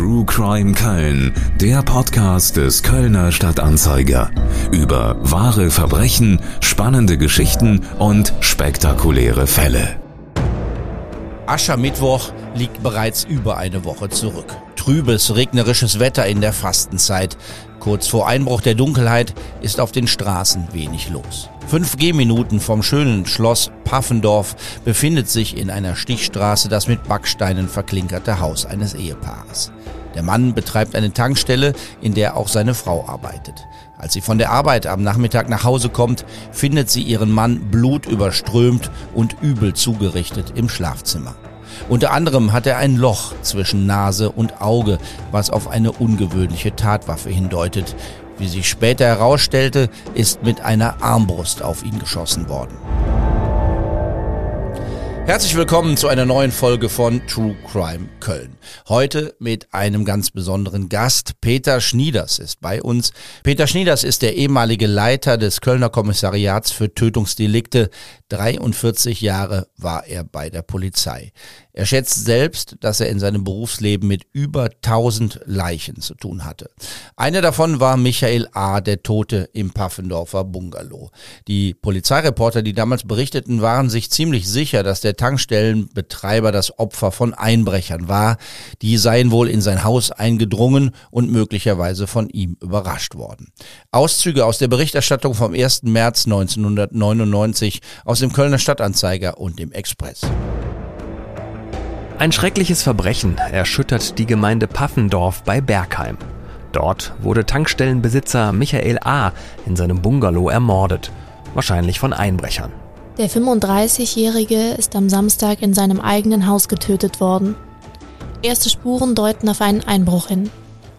True Crime Köln, der Podcast des Kölner Stadtanzeiger. Über wahre Verbrechen, spannende Geschichten und spektakuläre Fälle. Aschermittwoch liegt bereits über eine Woche zurück. Trübes, regnerisches Wetter in der Fastenzeit. Kurz vor Einbruch der Dunkelheit ist auf den Straßen wenig los. Fünf Gehminuten vom schönen Schloss Paffendorf befindet sich in einer Stichstraße das mit Backsteinen verklinkerte Haus eines Ehepaares. Der Mann betreibt eine Tankstelle, in der auch seine Frau arbeitet. Als sie von der Arbeit am Nachmittag nach Hause kommt, findet sie ihren Mann blutüberströmt und übel zugerichtet im Schlafzimmer. Unter anderem hat er ein Loch zwischen Nase und Auge, was auf eine ungewöhnliche Tatwaffe hindeutet. Wie sich später herausstellte, ist mit einer Armbrust auf ihn geschossen worden. Herzlich willkommen zu einer neuen Folge von True Crime Köln. Heute mit einem ganz besonderen Gast. Peter Schnieders ist bei uns. Peter Schnieders ist der ehemalige Leiter des Kölner Kommissariats für Tötungsdelikte. 43 Jahre war er bei der Polizei. Er schätzt selbst, dass er in seinem Berufsleben mit über 1000 Leichen zu tun hatte. Einer davon war Michael A., der Tote im Paffendorfer Bungalow. Die Polizeireporter, die damals berichteten, waren sich ziemlich sicher, dass der Tankstellenbetreiber das Opfer von Einbrechern war. Die seien wohl in sein Haus eingedrungen und möglicherweise von ihm überrascht worden. Auszüge aus der Berichterstattung vom 1. März 1999 aus dem Kölner Stadtanzeiger und dem Express. Ein schreckliches Verbrechen erschüttert die Gemeinde Paffendorf bei Bergheim. Dort wurde Tankstellenbesitzer Michael A. in seinem Bungalow ermordet, wahrscheinlich von Einbrechern. Der 35-Jährige ist am Samstag in seinem eigenen Haus getötet worden. Erste Spuren deuten auf einen Einbruch hin.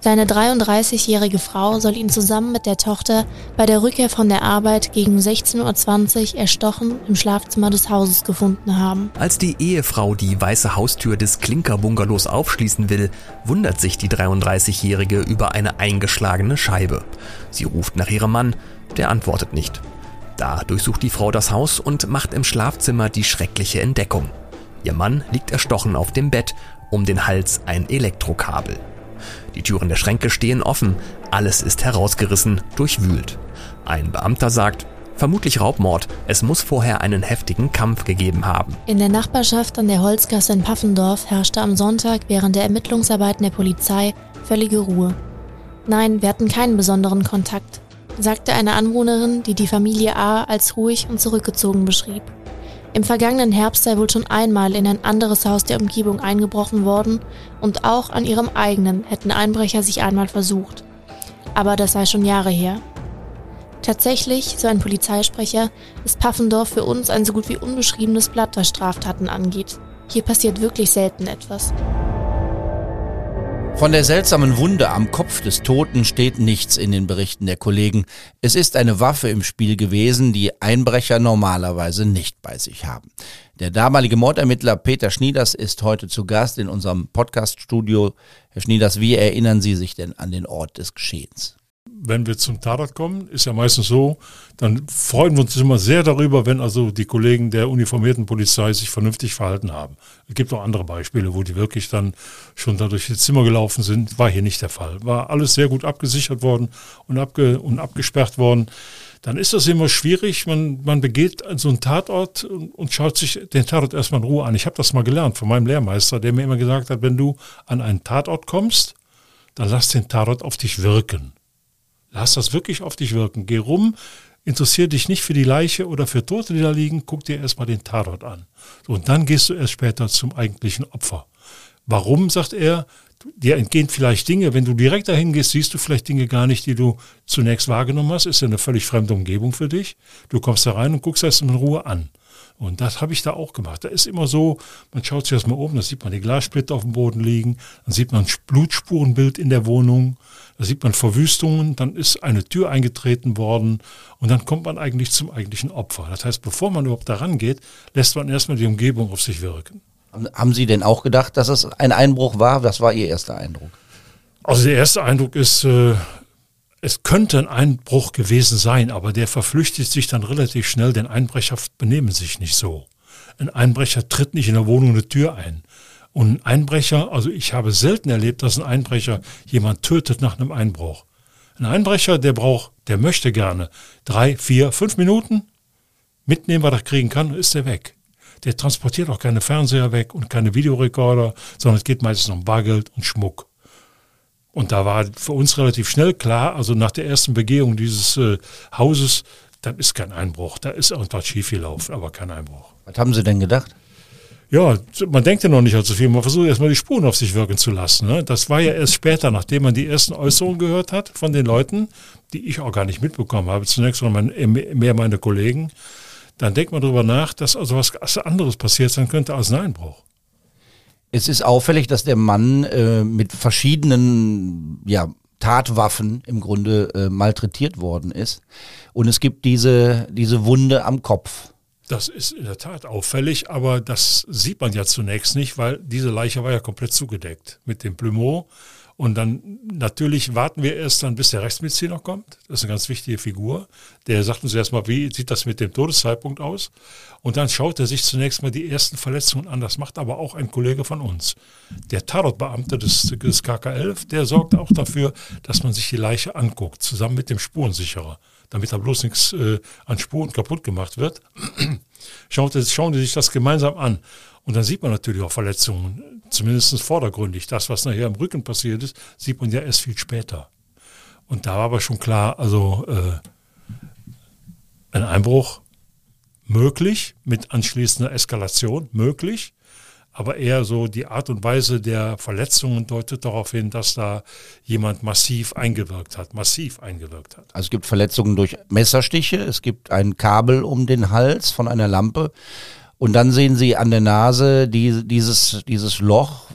Seine 33-jährige Frau soll ihn zusammen mit der Tochter bei der Rückkehr von der Arbeit gegen 16.20 Uhr erstochen im Schlafzimmer des Hauses gefunden haben. Als die Ehefrau die weiße Haustür des Klinkerbungalows aufschließen will, wundert sich die 33-jährige über eine eingeschlagene Scheibe. Sie ruft nach ihrem Mann, der antwortet nicht. Da durchsucht die Frau das Haus und macht im Schlafzimmer die schreckliche Entdeckung. Ihr Mann liegt erstochen auf dem Bett, um den Hals ein Elektrokabel. Die Türen der Schränke stehen offen, alles ist herausgerissen, durchwühlt. Ein Beamter sagt, vermutlich Raubmord, es muss vorher einen heftigen Kampf gegeben haben. In der Nachbarschaft an der Holzgasse in Paffendorf herrschte am Sonntag während der Ermittlungsarbeiten der Polizei völlige Ruhe. Nein, wir hatten keinen besonderen Kontakt, sagte eine Anwohnerin, die die Familie A als ruhig und zurückgezogen beschrieb. Im vergangenen Herbst sei wohl schon einmal in ein anderes Haus der Umgebung eingebrochen worden und auch an ihrem eigenen hätten Einbrecher sich einmal versucht. Aber das sei schon Jahre her. Tatsächlich, so ein Polizeisprecher, ist Paffendorf für uns ein so gut wie unbeschriebenes Blatt, was Straftaten angeht. Hier passiert wirklich selten etwas. Von der seltsamen Wunde am Kopf des Toten steht nichts in den Berichten der Kollegen. Es ist eine Waffe im Spiel gewesen, die Einbrecher normalerweise nicht bei sich haben. Der damalige Mordermittler Peter Schnieders ist heute zu Gast in unserem Podcaststudio. Herr Schnieders, wie erinnern Sie sich denn an den Ort des Geschehens? Wenn wir zum Tatort kommen, ist ja meistens so, dann freuen wir uns immer sehr darüber, wenn also die Kollegen der uniformierten Polizei sich vernünftig verhalten haben. Es gibt auch andere Beispiele, wo die wirklich dann schon da durch die Zimmer gelaufen sind. War hier nicht der Fall. War alles sehr gut abgesichert worden und, abge und abgesperrt worden. Dann ist das immer schwierig. Man, man begeht so einen Tatort und, und schaut sich den Tatort erstmal in Ruhe an. Ich habe das mal gelernt von meinem Lehrmeister, der mir immer gesagt hat, wenn du an einen Tatort kommst, dann lass den Tatort auf dich wirken. Lass das wirklich auf dich wirken. Geh rum, interessier dich nicht für die Leiche oder für Tote, die da liegen, guck dir erstmal den Tatort an. Und dann gehst du erst später zum eigentlichen Opfer. Warum, sagt er, dir entgehen vielleicht Dinge, wenn du direkt dahin gehst, siehst du vielleicht Dinge gar nicht, die du zunächst wahrgenommen hast, ist ja eine völlig fremde Umgebung für dich. Du kommst da rein und guckst erst in Ruhe an. Und das habe ich da auch gemacht. Da ist immer so, man schaut sich das mal um, da sieht man die Glassplitter auf dem Boden liegen, dann sieht man ein Blutspurenbild in der Wohnung, da sieht man Verwüstungen, dann ist eine Tür eingetreten worden und dann kommt man eigentlich zum eigentlichen Opfer. Das heißt, bevor man überhaupt daran geht, lässt man erstmal die Umgebung auf sich wirken. Haben Sie denn auch gedacht, dass es ein Einbruch war? Was war Ihr erster Eindruck? Also der erste Eindruck ist, äh, es könnte ein Einbruch gewesen sein, aber der verflüchtigt sich dann relativ schnell, denn Einbrecher benehmen sich nicht so. Ein Einbrecher tritt nicht in der Wohnung eine Tür ein Und ein Einbrecher, also ich habe selten erlebt, dass ein Einbrecher jemand tötet nach einem Einbruch. Ein Einbrecher, der braucht, der möchte gerne drei, vier, fünf Minuten mitnehmen, was er kriegen kann, ist er weg. Der transportiert auch keine Fernseher weg und keine Videorekorder, sondern es geht meistens um Bargeld und Schmuck. Und da war für uns relativ schnell klar, also nach der ersten Begehung dieses äh, Hauses, dann ist kein Einbruch. Da ist irgendwas schiefgelaufen, aber kein Einbruch. Was haben Sie denn gedacht? Ja, man denkt ja noch nicht allzu viel. Man versucht erstmal die Spuren auf sich wirken zu lassen. Ne? Das war ja erst später, nachdem man die ersten Äußerungen gehört hat von den Leuten, die ich auch gar nicht mitbekommen habe. Zunächst mal mehr meine Kollegen. Dann denkt man darüber nach, dass also was anderes passiert sein könnte als ein Einbruch. Es ist auffällig, dass der Mann äh, mit verschiedenen ja, Tatwaffen im Grunde äh, malträtiert worden ist. Und es gibt diese, diese Wunde am Kopf. Das ist in der Tat auffällig, aber das sieht man ja zunächst nicht, weil diese Leiche war ja komplett zugedeckt mit dem Plumeau. Und dann natürlich warten wir erst dann, bis der Rechtsmediziner kommt. Das ist eine ganz wichtige Figur. Der sagt uns erstmal, wie sieht das mit dem Todeszeitpunkt aus? Und dann schaut er sich zunächst mal die ersten Verletzungen an. Das macht aber auch ein Kollege von uns. Der Tatortbeamte des, des KK11, der sorgt auch dafür, dass man sich die Leiche anguckt, zusammen mit dem Spurensicherer damit da bloß nichts äh, an Spuren kaputt gemacht wird. schauen, schauen Sie sich das gemeinsam an. Und dann sieht man natürlich auch Verletzungen, zumindest vordergründig. Das, was nachher im Rücken passiert ist, sieht man ja erst viel später. Und da war aber schon klar, also äh, ein Einbruch möglich, mit anschließender Eskalation möglich aber eher so die Art und Weise der Verletzungen deutet darauf hin, dass da jemand massiv eingewirkt hat, massiv eingewirkt hat. Also es gibt Verletzungen durch Messerstiche, es gibt ein Kabel um den Hals von einer Lampe und dann sehen Sie an der Nase die, dieses, dieses Loch.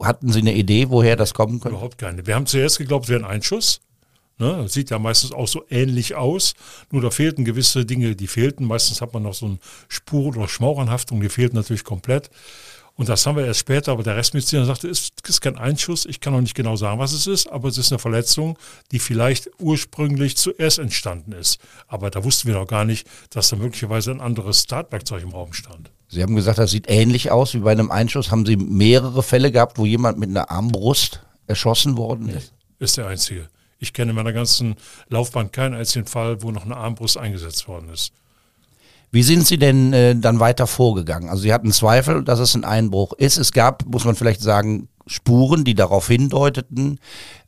Hatten Sie eine Idee, woher das kommen könnte? Überhaupt keine. Wir haben zuerst geglaubt, es wäre ein Einschuss. Ne, sieht ja meistens auch so ähnlich aus, nur da fehlten gewisse Dinge, die fehlten. Meistens hat man noch so eine Spur- oder Schmauchanhaftung, die fehlt natürlich komplett. Und das haben wir erst später, aber der Restmediziner sagte, es ist kein Einschuss, ich kann noch nicht genau sagen, was es ist, aber es ist eine Verletzung, die vielleicht ursprünglich zuerst entstanden ist. Aber da wussten wir noch gar nicht, dass da möglicherweise ein anderes Tatwerkzeug im Raum stand. Sie haben gesagt, das sieht ähnlich aus wie bei einem Einschuss. Haben Sie mehrere Fälle gehabt, wo jemand mit einer Armbrust erschossen worden ist? Ist der einzige. Ich kenne in meiner ganzen Laufbahn keinen einzigen Fall, wo noch eine Armbrust eingesetzt worden ist. Wie sind Sie denn äh, dann weiter vorgegangen? Also Sie hatten Zweifel, dass es ein Einbruch ist. Es gab, muss man vielleicht sagen, Spuren, die darauf hindeuteten.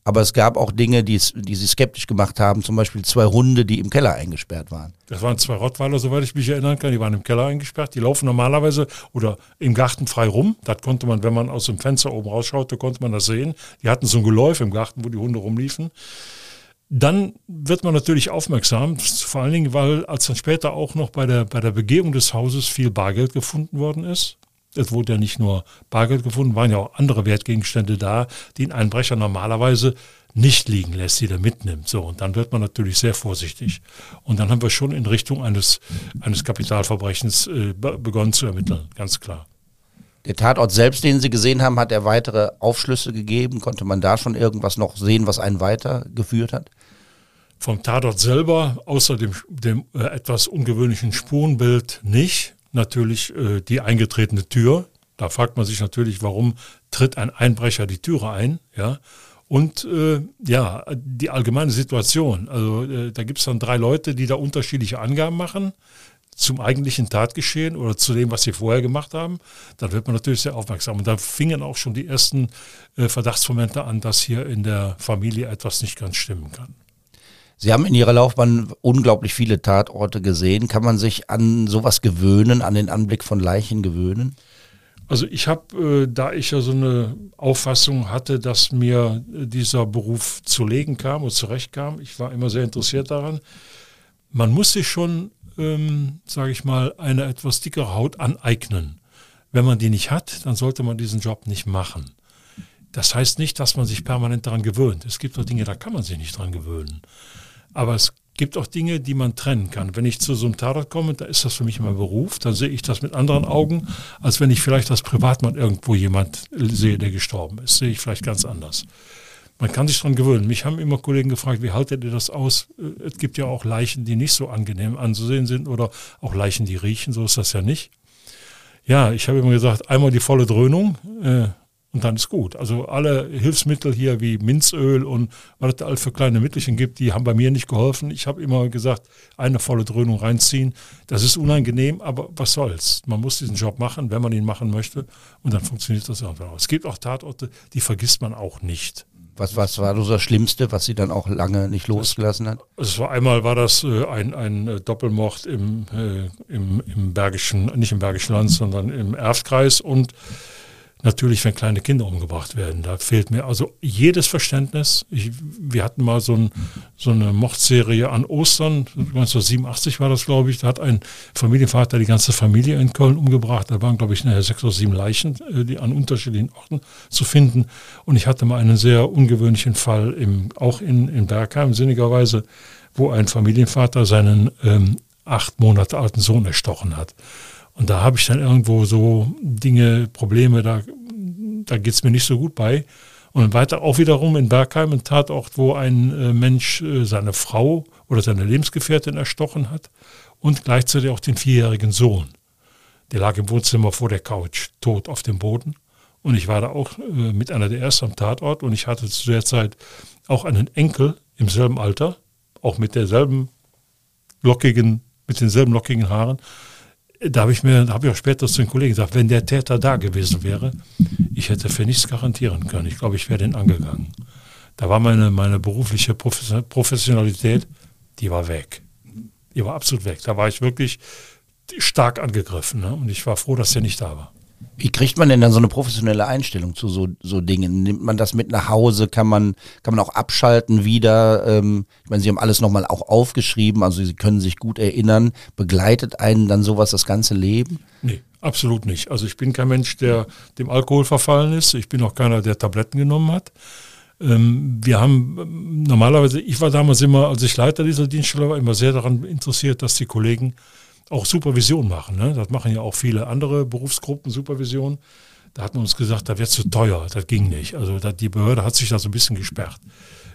Aber es gab auch Dinge, die, die Sie skeptisch gemacht haben. Zum Beispiel zwei Hunde, die im Keller eingesperrt waren. Das waren zwei Rottweiler, soweit ich mich erinnern kann. Die waren im Keller eingesperrt. Die laufen normalerweise oder im Garten frei rum. Das konnte man, wenn man aus dem Fenster oben rausschaute, konnte man das sehen. Die hatten so ein Geläuf im Garten, wo die Hunde rumliefen. Dann wird man natürlich aufmerksam, vor allen Dingen, weil als dann später auch noch bei der, bei der Begehung des Hauses viel Bargeld gefunden worden ist. Es wurde ja nicht nur Bargeld gefunden, waren ja auch andere Wertgegenstände da, die ein Einbrecher normalerweise nicht liegen lässt, die er mitnimmt. So, und dann wird man natürlich sehr vorsichtig. Und dann haben wir schon in Richtung eines, eines Kapitalverbrechens äh, begonnen zu ermitteln, ganz klar. Der Tatort selbst, den Sie gesehen haben, hat er weitere Aufschlüsse gegeben? Konnte man da schon irgendwas noch sehen, was einen weitergeführt hat? Vom Tatort selber, außer dem, dem äh, etwas ungewöhnlichen Spurenbild nicht. Natürlich äh, die eingetretene Tür. Da fragt man sich natürlich, warum tritt ein Einbrecher die Türe ein? Ja. Und äh, ja, die allgemeine Situation. Also äh, da gibt es dann drei Leute, die da unterschiedliche Angaben machen zum eigentlichen Tatgeschehen oder zu dem, was sie vorher gemacht haben, dann wird man natürlich sehr aufmerksam. Und da fingen auch schon die ersten äh, Verdachtsmomente an, dass hier in der Familie etwas nicht ganz stimmen kann. Sie haben in Ihrer Laufbahn unglaublich viele Tatorte gesehen. Kann man sich an sowas gewöhnen, an den Anblick von Leichen gewöhnen? Also ich habe, äh, da ich ja so eine Auffassung hatte, dass mir äh, dieser Beruf zu legen kam und zurechtkam, ich war immer sehr interessiert daran, man muss sich schon ähm, sage ich mal, eine etwas dickere Haut aneignen. Wenn man die nicht hat, dann sollte man diesen Job nicht machen. Das heißt nicht, dass man sich permanent daran gewöhnt. Es gibt auch Dinge, da kann man sich nicht daran gewöhnen. Aber es gibt auch Dinge, die man trennen kann. Wenn ich zu so einem Tatort komme, da ist das für mich mein Beruf, dann sehe ich das mit anderen Augen, als wenn ich vielleicht als Privatmann irgendwo jemand sehe, der gestorben ist. Sehe ich vielleicht ganz anders man kann sich daran gewöhnen. Mich haben immer Kollegen gefragt, wie haltet ihr das aus? Äh, es gibt ja auch Leichen, die nicht so angenehm anzusehen sind oder auch Leichen, die riechen, so ist das ja nicht. Ja, ich habe immer gesagt, einmal die volle Dröhnung äh, und dann ist gut. Also alle Hilfsmittel hier wie Minzöl und was es da alles für kleine Mittelchen gibt, die haben bei mir nicht geholfen. Ich habe immer gesagt, eine volle Dröhnung reinziehen. Das ist unangenehm, aber was soll's. Man muss diesen Job machen, wenn man ihn machen möchte und dann funktioniert das auch. Es gibt auch Tatorte, die vergisst man auch nicht. Was, was war so das Schlimmste, was sie dann auch lange nicht losgelassen hat? Es war einmal war das äh, ein, ein äh, Doppelmord im, äh, im, im Bergischen, nicht im Bergischen Land, sondern im Erftkreis und natürlich, wenn kleine Kinder umgebracht werden. Da fehlt mir also jedes Verständnis. Ich, wir hatten mal so, ein, so, eine Mordserie an Ostern, 1987 war das, glaube ich. Da hat ein Familienvater die ganze Familie in Köln umgebracht. Da waren, glaube ich, nachher sechs oder sieben Leichen, äh, die an unterschiedlichen Orten zu finden. Und ich hatte mal einen sehr ungewöhnlichen Fall, im, auch in, in Bergheim, sinnigerweise, wo ein Familienvater seinen ähm, acht Monate alten Sohn erstochen hat. Und da habe ich dann irgendwo so Dinge, Probleme, da, da geht es mir nicht so gut bei. Und weiter auch wiederum in Bergheim, ein Tatort, wo ein äh, Mensch äh, seine Frau oder seine Lebensgefährtin erstochen hat und gleichzeitig auch den vierjährigen Sohn. Der lag im Wohnzimmer vor der Couch, tot auf dem Boden. Und ich war da auch äh, mit einer der ersten am Tatort und ich hatte zu der Zeit auch einen Enkel im selben Alter, auch mit derselben lockigen, mit denselben lockigen Haaren da habe ich mir, habe ich auch später zu den Kollegen gesagt, wenn der Täter da gewesen wäre, ich hätte für nichts garantieren können. Ich glaube, ich wäre den angegangen. Da war meine, meine berufliche Professionalität, die war weg. Die war absolut weg. Da war ich wirklich stark angegriffen. Ne? Und ich war froh, dass er nicht da war. Wie kriegt man denn dann so eine professionelle Einstellung zu so, so Dingen? Nimmt man das mit nach Hause? Kann man, kann man auch abschalten wieder? Ähm, ich meine, Sie haben alles nochmal auch aufgeschrieben, also Sie können sich gut erinnern. Begleitet einen dann sowas das ganze Leben? Nee, absolut nicht. Also ich bin kein Mensch, der dem Alkohol verfallen ist. Ich bin auch keiner, der Tabletten genommen hat. Ähm, wir haben ähm, normalerweise, ich war damals immer, als ich Leiter dieser Dienststelle war, immer sehr daran interessiert, dass die Kollegen auch Supervision machen. Ne? Das machen ja auch viele andere Berufsgruppen Supervision. Da hat man uns gesagt, da wird zu teuer, das ging nicht. Also die Behörde hat sich da so ein bisschen gesperrt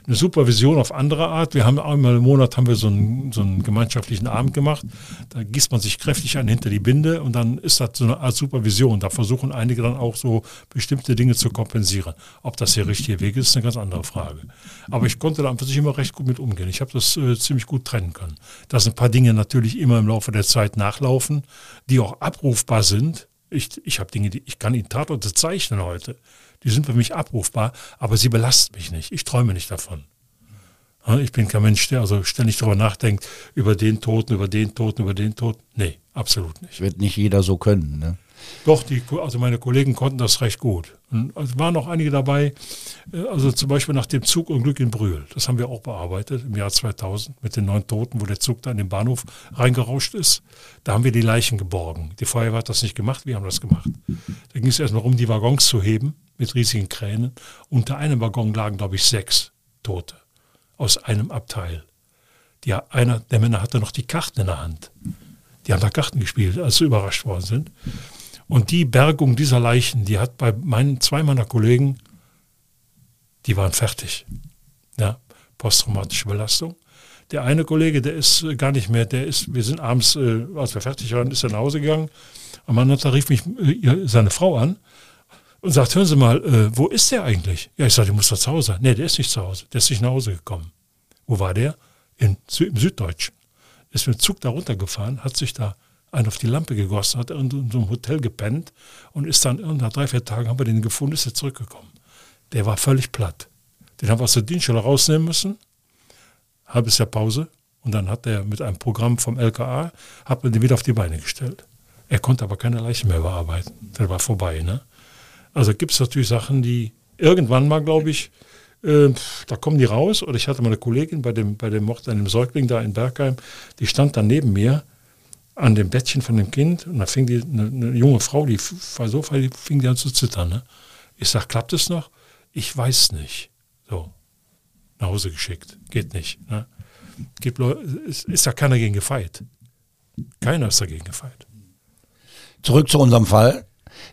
eine Supervision auf andere Art. Wir haben einmal im Monat haben wir so einen, so einen gemeinschaftlichen Abend gemacht. Da gießt man sich kräftig ein hinter die Binde und dann ist das so eine Art Supervision. Da versuchen einige dann auch so bestimmte Dinge zu kompensieren. Ob das der richtige Weg ist, ist eine ganz andere Frage. Aber ich konnte da für sich immer recht gut mit umgehen. Ich habe das äh, ziemlich gut trennen können. Dass ein paar Dinge natürlich immer im Laufe der Zeit nachlaufen, die auch abrufbar sind. Ich, ich habe Dinge, die ich kann Ihnen Tatorte zeichnen heute die sind für mich abrufbar, aber sie belasten mich nicht. Ich träume nicht davon. Ich bin kein Mensch, der also ständig darüber nachdenkt, über den Toten, über den Toten, über den Toten. Nee, absolut nicht. Wird nicht jeder so können, ne? Doch, die, also meine Kollegen konnten das recht gut. Und es waren auch einige dabei, äh, also zum Beispiel nach dem Zugunglück in Brühl. Das haben wir auch bearbeitet im Jahr 2000 mit den neun Toten, wo der Zug da in den Bahnhof reingerauscht ist. Da haben wir die Leichen geborgen. Die Feuerwehr hat das nicht gemacht, wir haben das gemacht. Da ging es erstmal darum, die Waggons zu heben mit riesigen Kränen. Unter einem Waggon lagen, glaube ich, sechs Tote aus einem Abteil. Die, einer der Männer hatte noch die Karten in der Hand. Die haben da Karten gespielt, als sie überrascht worden sind. Und die Bergung dieser Leichen, die hat bei meinen zwei meiner Kollegen, die waren fertig. Ja, posttraumatische Belastung. Der eine Kollege, der ist gar nicht mehr, der ist, wir sind abends, äh, als wir fertig waren, ist er nach Hause gegangen. Am anderen Tag rief mich äh, seine Frau an und sagt, hören Sie mal, äh, wo ist der eigentlich? Ja, ich sage, der muss doch zu Hause sein. Nee, der ist nicht zu Hause. Der ist nicht nach Hause gekommen. Wo war der? In, Im Süddeutschen. Ist mit dem Zug da runtergefahren, hat sich da einen auf die Lampe gegossen, hat in, in so einem Hotel gepennt und ist dann nach drei, vier Tagen haben wir den gefunden, ist er zurückgekommen. Der war völlig platt. Den haben wir aus der Dienststelle rausnehmen müssen. Halbes Jahr Pause. Und dann hat er mit einem Programm vom LKA, hat man den wieder auf die Beine gestellt. Er konnte aber keine Leichen mehr bearbeiten. Der war vorbei, ne? Also gibt es natürlich Sachen, die irgendwann mal, glaube ich, äh, da kommen die raus. Oder ich hatte mal eine Kollegin bei dem, bei dem Mord an dem Säugling da in Bergheim, die stand dann neben mir an dem Bettchen von dem Kind und da fing die, eine, eine junge Frau, die war so die fing die an zu zittern. Ne? Ich sage, klappt es noch? Ich weiß nicht. So, nach Hause geschickt. Geht nicht. Ne? Gibt, ist, ist da keiner gegen gefeit. Keiner ist dagegen gefeit. Zurück zu unserem Fall.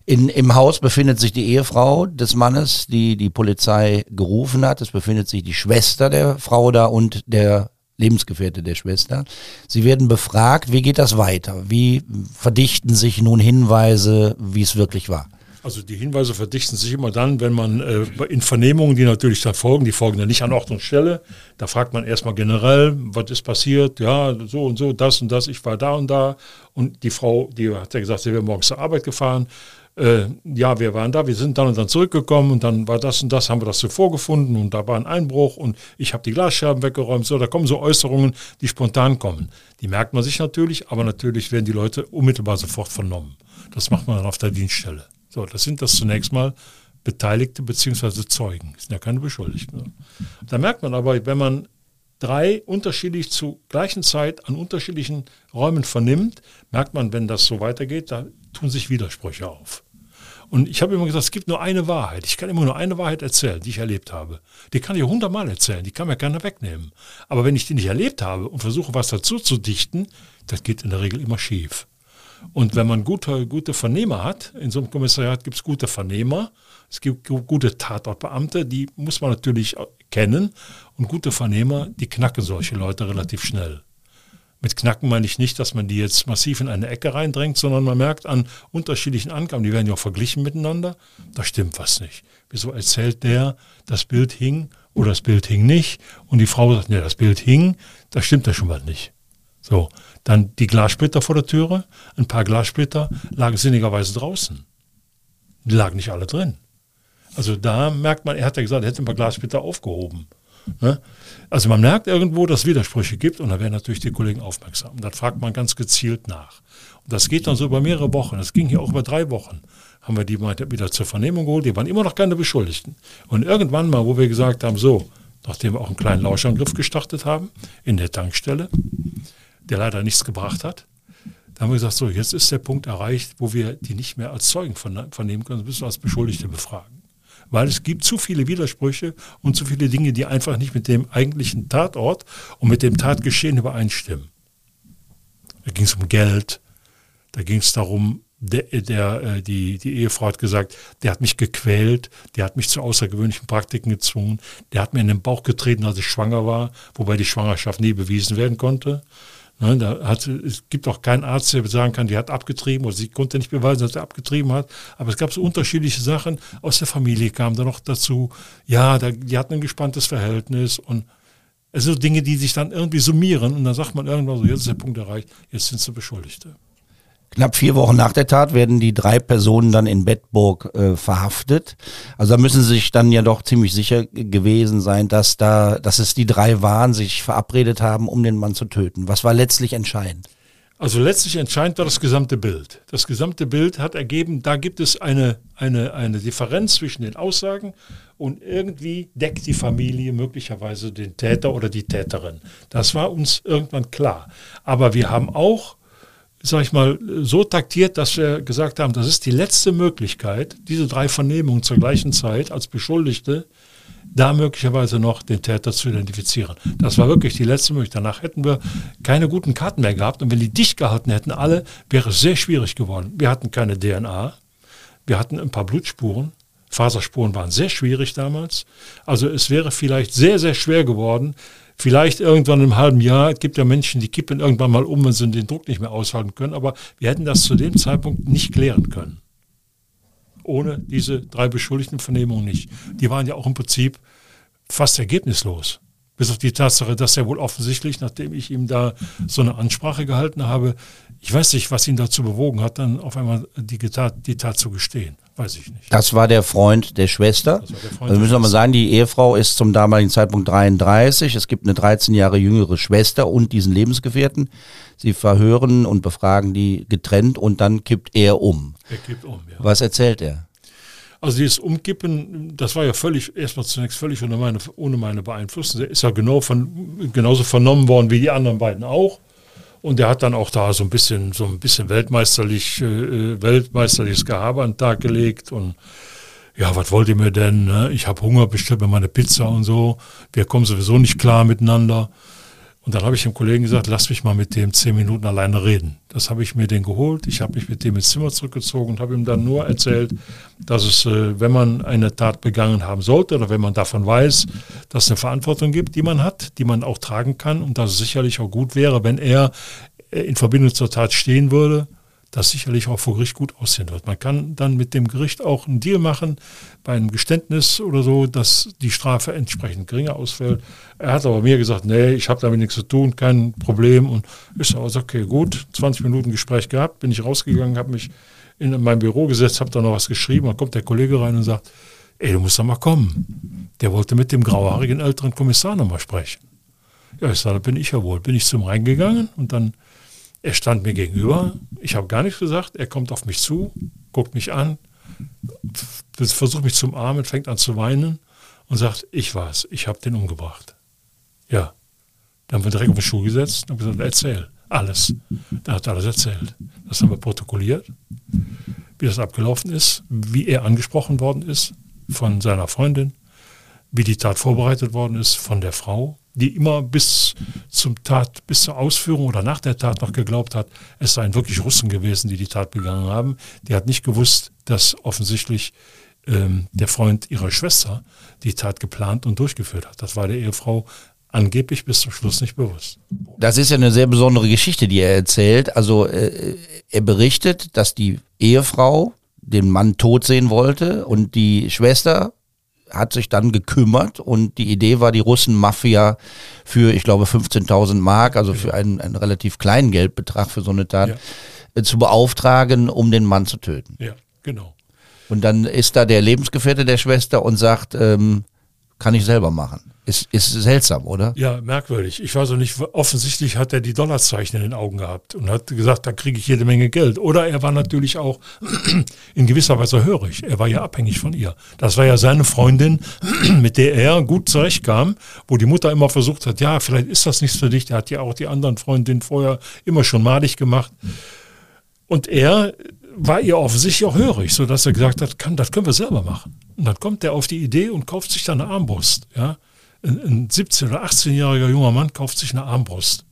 In, Im Haus befindet sich die Ehefrau des Mannes, die die Polizei gerufen hat. Es befindet sich die Schwester der Frau da und der Lebensgefährte der Schwester. Sie werden befragt, wie geht das weiter? Wie verdichten sich nun Hinweise, wie es wirklich war? Also die Hinweise verdichten sich immer dann, wenn man äh, in Vernehmungen, die natürlich dann folgen, die folgen dann nicht an Ort und Stelle, da fragt man erstmal generell, was ist passiert, ja, so und so, das und das, ich war da und da und die Frau, die hat ja gesagt, sie wäre morgens zur Arbeit gefahren, äh, ja, wir waren da, wir sind dann und dann zurückgekommen und dann war das und das, haben wir das so vorgefunden und da war ein Einbruch und ich habe die Glasscherben weggeräumt, so, da kommen so Äußerungen, die spontan kommen. Die merkt man sich natürlich, aber natürlich werden die Leute unmittelbar sofort vernommen. Das macht man dann auf der Dienststelle. So, das sind das zunächst mal Beteiligte bzw. Zeugen. Das sind ja keine Beschuldigten. Da merkt man aber, wenn man drei unterschiedlich zu gleichen Zeit an unterschiedlichen Räumen vernimmt, merkt man, wenn das so weitergeht, da tun sich Widersprüche auf. Und ich habe immer gesagt, es gibt nur eine Wahrheit. Ich kann immer nur eine Wahrheit erzählen, die ich erlebt habe. Die kann ich hundertmal erzählen, die kann mir keiner wegnehmen. Aber wenn ich die nicht erlebt habe und versuche, was dazu zu dichten, das geht in der Regel immer schief. Und wenn man gute, gute Vernehmer hat, in so einem Kommissariat gibt es gute Vernehmer, es gibt gute Tatortbeamte, die muss man natürlich kennen. Und gute Vernehmer, die knacken solche Leute relativ schnell. Mit Knacken meine ich nicht, dass man die jetzt massiv in eine Ecke reindrängt, sondern man merkt an unterschiedlichen Angaben, die werden ja auch verglichen miteinander, da stimmt was nicht. Wieso erzählt der, das Bild hing oder das Bild hing nicht? Und die Frau sagt, nee, das Bild hing, da stimmt ja schon mal nicht. So, dann die Glassplitter vor der Türe. Ein paar Glassplitter lagen sinnigerweise draußen. Die lagen nicht alle drin. Also da merkt man, er hat ja gesagt, er hätte ein paar Glassplitter aufgehoben. Ne? Also man merkt irgendwo, dass es Widersprüche gibt und da werden natürlich die Kollegen aufmerksam. Und dann fragt man ganz gezielt nach. Und das geht dann so über mehrere Wochen. Das ging hier auch über drei Wochen. Haben wir die wieder zur Vernehmung geholt. Die waren immer noch keine Beschuldigten. Und irgendwann mal, wo wir gesagt haben, so, nachdem wir auch einen kleinen Lauschangriff gestartet haben in der Tankstelle, der leider nichts gebracht hat. Da haben wir gesagt, so, jetzt ist der Punkt erreicht, wo wir die nicht mehr als Zeugen vernehmen können, müssen wir als Beschuldigte befragen. Weil es gibt zu viele Widersprüche und zu viele Dinge, die einfach nicht mit dem eigentlichen Tatort und mit dem Tatgeschehen übereinstimmen. Da ging es um Geld, da ging es darum, der, der, äh, die, die Ehefrau hat gesagt, der hat mich gequält, der hat mich zu außergewöhnlichen Praktiken gezwungen, der hat mir in den Bauch getreten, als ich schwanger war, wobei die Schwangerschaft nie bewiesen werden konnte. Ne, da hat, es gibt auch keinen Arzt, der sagen kann, die hat abgetrieben oder sie konnte nicht beweisen, dass er abgetrieben hat. Aber es gab so unterschiedliche Sachen. Aus der Familie kam da noch dazu. Ja, da, die hatten ein gespanntes Verhältnis und es sind so Dinge, die sich dann irgendwie summieren und dann sagt man irgendwann so, jetzt ist der Punkt erreicht, jetzt sind sie Beschuldigte. Knapp vier Wochen nach der Tat werden die drei Personen dann in Bedburg äh, verhaftet. Also da müssen sie sich dann ja doch ziemlich sicher gewesen sein, dass da, dass es die drei waren, sich verabredet haben, um den Mann zu töten. Was war letztlich entscheidend? Also letztlich entscheidend war das gesamte Bild. Das gesamte Bild hat ergeben, da gibt es eine, eine, eine Differenz zwischen den Aussagen und irgendwie deckt die Familie möglicherweise den Täter oder die Täterin. Das war uns irgendwann klar. Aber wir haben auch sag ich mal, so taktiert, dass wir gesagt haben, das ist die letzte Möglichkeit, diese drei Vernehmungen zur gleichen Zeit als Beschuldigte, da möglicherweise noch den Täter zu identifizieren. Das war wirklich die letzte Möglichkeit. Danach hätten wir keine guten Karten mehr gehabt und wenn die dicht gehalten hätten, alle, wäre es sehr schwierig geworden. Wir hatten keine DNA, wir hatten ein paar Blutspuren, Faserspuren waren sehr schwierig damals. Also es wäre vielleicht sehr, sehr schwer geworden, Vielleicht irgendwann im halben Jahr, es gibt ja Menschen, die kippen irgendwann mal um, wenn sie den Druck nicht mehr aushalten können, aber wir hätten das zu dem Zeitpunkt nicht klären können. Ohne diese drei beschuldigten Vernehmungen nicht. Die waren ja auch im Prinzip fast ergebnislos. Bis auf die Tatsache, dass er wohl offensichtlich, nachdem ich ihm da so eine Ansprache gehalten habe, ich weiß nicht, was ihn dazu bewogen hat, dann auf einmal die Tat, die Tat zu gestehen. Weiß ich nicht. Das war der Freund der Schwester. Der Freund also müssen wir mal sagen, die Ehefrau ist zum damaligen Zeitpunkt 33. Es gibt eine 13 Jahre jüngere Schwester und diesen Lebensgefährten. Sie verhören und befragen die getrennt und dann kippt er um. Er kippt um, ja. Was erzählt er? Also dieses Umkippen, das war ja völlig, erstmal zunächst völlig ohne meine, ohne meine Beeinflussung. Der ist ja genau von, genauso vernommen worden wie die anderen beiden auch. Und er hat dann auch da so ein bisschen, so ein bisschen weltmeisterlich, äh, weltmeisterliches Gehabe an den Tag gelegt und ja, was wollt ihr mir denn? Ne? Ich habe Hunger, bestellt mir meine Pizza und so. Wir kommen sowieso nicht klar miteinander. Und dann habe ich dem Kollegen gesagt, lass mich mal mit dem zehn Minuten alleine reden. Das habe ich mir den geholt. Ich habe mich mit dem ins Zimmer zurückgezogen und habe ihm dann nur erzählt, dass es, äh, wenn man eine Tat begangen haben sollte oder wenn man davon weiß, dass es eine Verantwortung gibt, die man hat, die man auch tragen kann und dass es sicherlich auch gut wäre, wenn er äh, in Verbindung zur Tat stehen würde, das sicherlich auch vor Gericht gut aussehen wird. Man kann dann mit dem Gericht auch einen Deal machen, bei einem Geständnis oder so, dass die Strafe entsprechend geringer ausfällt. Er hat aber mir gesagt, nee, ich habe damit nichts zu tun, kein Problem. Und ich sage, also okay, gut, 20 Minuten Gespräch gehabt, bin ich rausgegangen, habe mich in mein Büro gesetzt, habe da noch was geschrieben, dann kommt der Kollege rein und sagt, ey, du musst doch mal kommen. Der wollte mit dem grauhaarigen älteren Kommissar nochmal sprechen. Ja, ich sage, da bin ich ja wohl. Bin ich zum reingegangen und dann er stand mir gegenüber, ich habe gar nichts gesagt, er kommt auf mich zu, guckt mich an, versucht mich zum Armen, fängt an zu weinen und sagt, ich war's, ich habe den umgebracht. Ja. Dann haben wir direkt auf den Schuh gesetzt und gesagt, erzähl, alles. Da hat er alles erzählt. Das haben wir protokolliert, wie das abgelaufen ist, wie er angesprochen worden ist von seiner Freundin, wie die Tat vorbereitet worden ist von der Frau, die immer bis zum Tat, bis zur Ausführung oder nach der Tat noch geglaubt hat, es seien wirklich Russen gewesen, die die Tat begangen haben. Die hat nicht gewusst, dass offensichtlich ähm, der Freund ihrer Schwester die Tat geplant und durchgeführt hat. Das war der Ehefrau angeblich bis zum Schluss nicht bewusst. Das ist ja eine sehr besondere Geschichte, die er erzählt. Also äh, er berichtet, dass die Ehefrau den Mann tot sehen wollte und die Schwester hat sich dann gekümmert und die Idee war, die Russen-Mafia für, ich glaube, 15.000 Mark, also für einen, einen relativ kleinen Geldbetrag für so eine Tat, ja. zu beauftragen, um den Mann zu töten. Ja, genau. Und dann ist da der Lebensgefährte der Schwester und sagt, ähm, kann ich selber machen. Ist, ist seltsam, oder? Ja, merkwürdig. Ich weiß auch nicht, offensichtlich hat er die Dollarzeichen in den Augen gehabt und hat gesagt, da kriege ich jede Menge Geld. Oder er war natürlich auch in gewisser Weise hörig. Er war ja abhängig von ihr. Das war ja seine Freundin, mit der er gut zurechtkam, wo die Mutter immer versucht hat, ja, vielleicht ist das nichts für dich. Der hat ja auch die anderen Freundinnen vorher immer schon malig gemacht. Und er war ihr offensichtlich auch hörig, sodass er gesagt hat, kann, das können wir selber machen. Und dann kommt er auf die Idee und kauft sich dann eine Armbrust. Ja? Ein, ein 17- oder 18-jähriger junger Mann kauft sich eine Armbrust.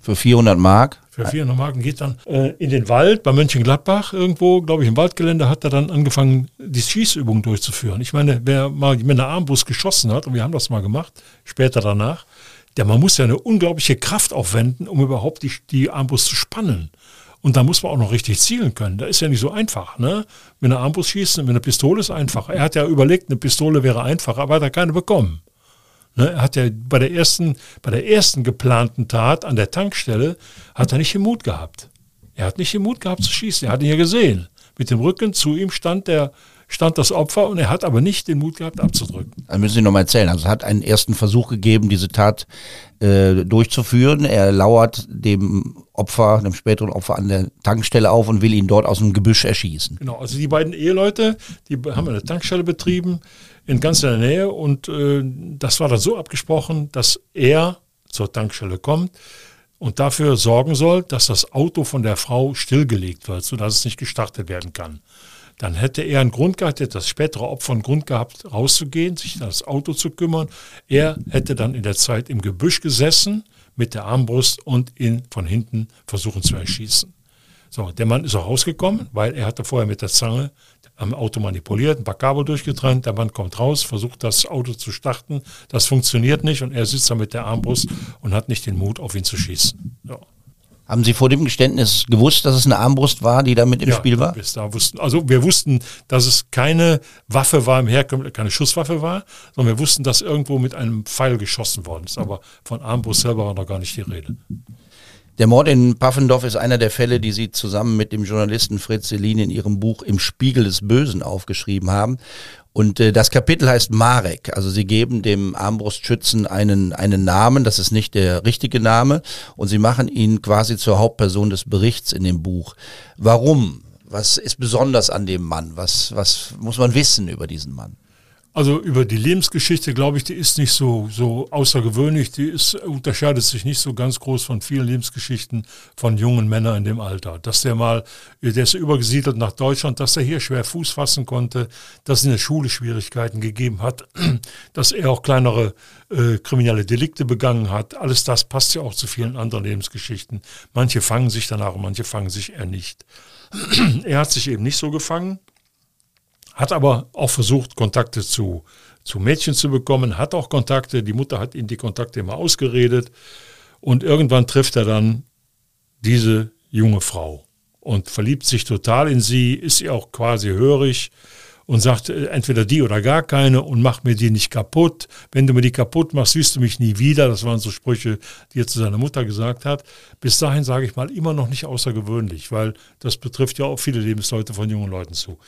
Für 400 Mark? Für 400 Mark und geht dann äh, in den Wald bei Mönchengladbach irgendwo, glaube ich, im Waldgelände, hat er dann angefangen, die Schießübungen durchzuführen. Ich meine, wer mal mit einer Armbrust geschossen hat, und wir haben das mal gemacht, später danach, der man muss ja eine unglaubliche Kraft aufwenden, um überhaupt die, die Armbrust zu spannen. Und da muss man auch noch richtig zielen können. Da ist ja nicht so einfach. Ne? Mit einer Armbrust schießen, mit einer Pistole ist einfach. Er hat ja überlegt, eine Pistole wäre einfach, aber hat er keine bekommen. Ne, er hat ja bei der ersten, bei der ersten geplanten Tat an der Tankstelle hat er nicht den Mut gehabt. Er hat nicht den Mut gehabt zu schießen. Er hat ihn ja gesehen. Mit dem Rücken zu ihm stand der, stand das Opfer und er hat aber nicht den Mut gehabt abzudrücken. Dann müssen Sie nochmal erzählen. Also es hat einen ersten Versuch gegeben, diese Tat äh, durchzuführen. Er lauert dem Opfer, dem späteren Opfer an der Tankstelle auf und will ihn dort aus dem Gebüsch erschießen. Genau, also die beiden Eheleute, die haben eine Tankstelle betrieben in ganz der Nähe und äh, das war dann so abgesprochen, dass er zur Tankstelle kommt und dafür sorgen soll, dass das Auto von der Frau stillgelegt wird, sodass es nicht gestartet werden kann. Dann hätte er einen Grund gehabt, hätte das spätere Opfer einen Grund gehabt, rauszugehen, sich das Auto zu kümmern. Er hätte dann in der Zeit im Gebüsch gesessen mit der Armbrust und ihn von hinten versuchen zu erschießen. So, der Mann ist auch rausgekommen, weil er hatte vorher mit der Zange am Auto manipuliert, ein paar Kabel durchgetrennt, der Mann kommt raus, versucht das Auto zu starten, das funktioniert nicht und er sitzt da mit der Armbrust und hat nicht den Mut, auf ihn zu schießen. Ja. Haben Sie vor dem Geständnis gewusst, dass es eine Armbrust war, die da mit im ja, Spiel war? Bis da wussten, also wir wussten, dass es keine Waffe war im Herkömmlichen, keine Schusswaffe war, sondern wir wussten, dass irgendwo mit einem Pfeil geschossen worden ist. Aber von Armbrust selber war noch gar nicht die Rede. Der Mord in Paffendorf ist einer der Fälle, die Sie zusammen mit dem Journalisten Fritz Selin in Ihrem Buch Im Spiegel des Bösen aufgeschrieben haben. Und äh, das Kapitel heißt Marek. Also Sie geben dem Armbrustschützen einen, einen Namen, das ist nicht der richtige Name. Und Sie machen ihn quasi zur Hauptperson des Berichts in dem Buch. Warum? Was ist besonders an dem Mann? Was, was muss man wissen über diesen Mann? Also über die Lebensgeschichte, glaube ich, die ist nicht so, so außergewöhnlich. Die ist, unterscheidet sich nicht so ganz groß von vielen Lebensgeschichten von jungen Männern in dem Alter. Dass der mal, der ist übergesiedelt nach Deutschland, dass er hier schwer Fuß fassen konnte, dass es in der Schule Schwierigkeiten gegeben hat, dass er auch kleinere äh, kriminelle Delikte begangen hat. Alles das passt ja auch zu vielen anderen Lebensgeschichten. Manche fangen sich danach, manche fangen sich eher nicht. er hat sich eben nicht so gefangen hat aber auch versucht, Kontakte zu, zu Mädchen zu bekommen, hat auch Kontakte, die Mutter hat ihm die Kontakte immer ausgeredet. Und irgendwann trifft er dann diese junge Frau und verliebt sich total in sie, ist ihr auch quasi hörig und sagt äh, entweder die oder gar keine und mach mir die nicht kaputt. Wenn du mir die kaputt machst, siehst du mich nie wieder. Das waren so Sprüche, die er zu seiner Mutter gesagt hat. Bis dahin sage ich mal immer noch nicht außergewöhnlich, weil das betrifft ja auch viele Lebensleute von jungen Leuten zu.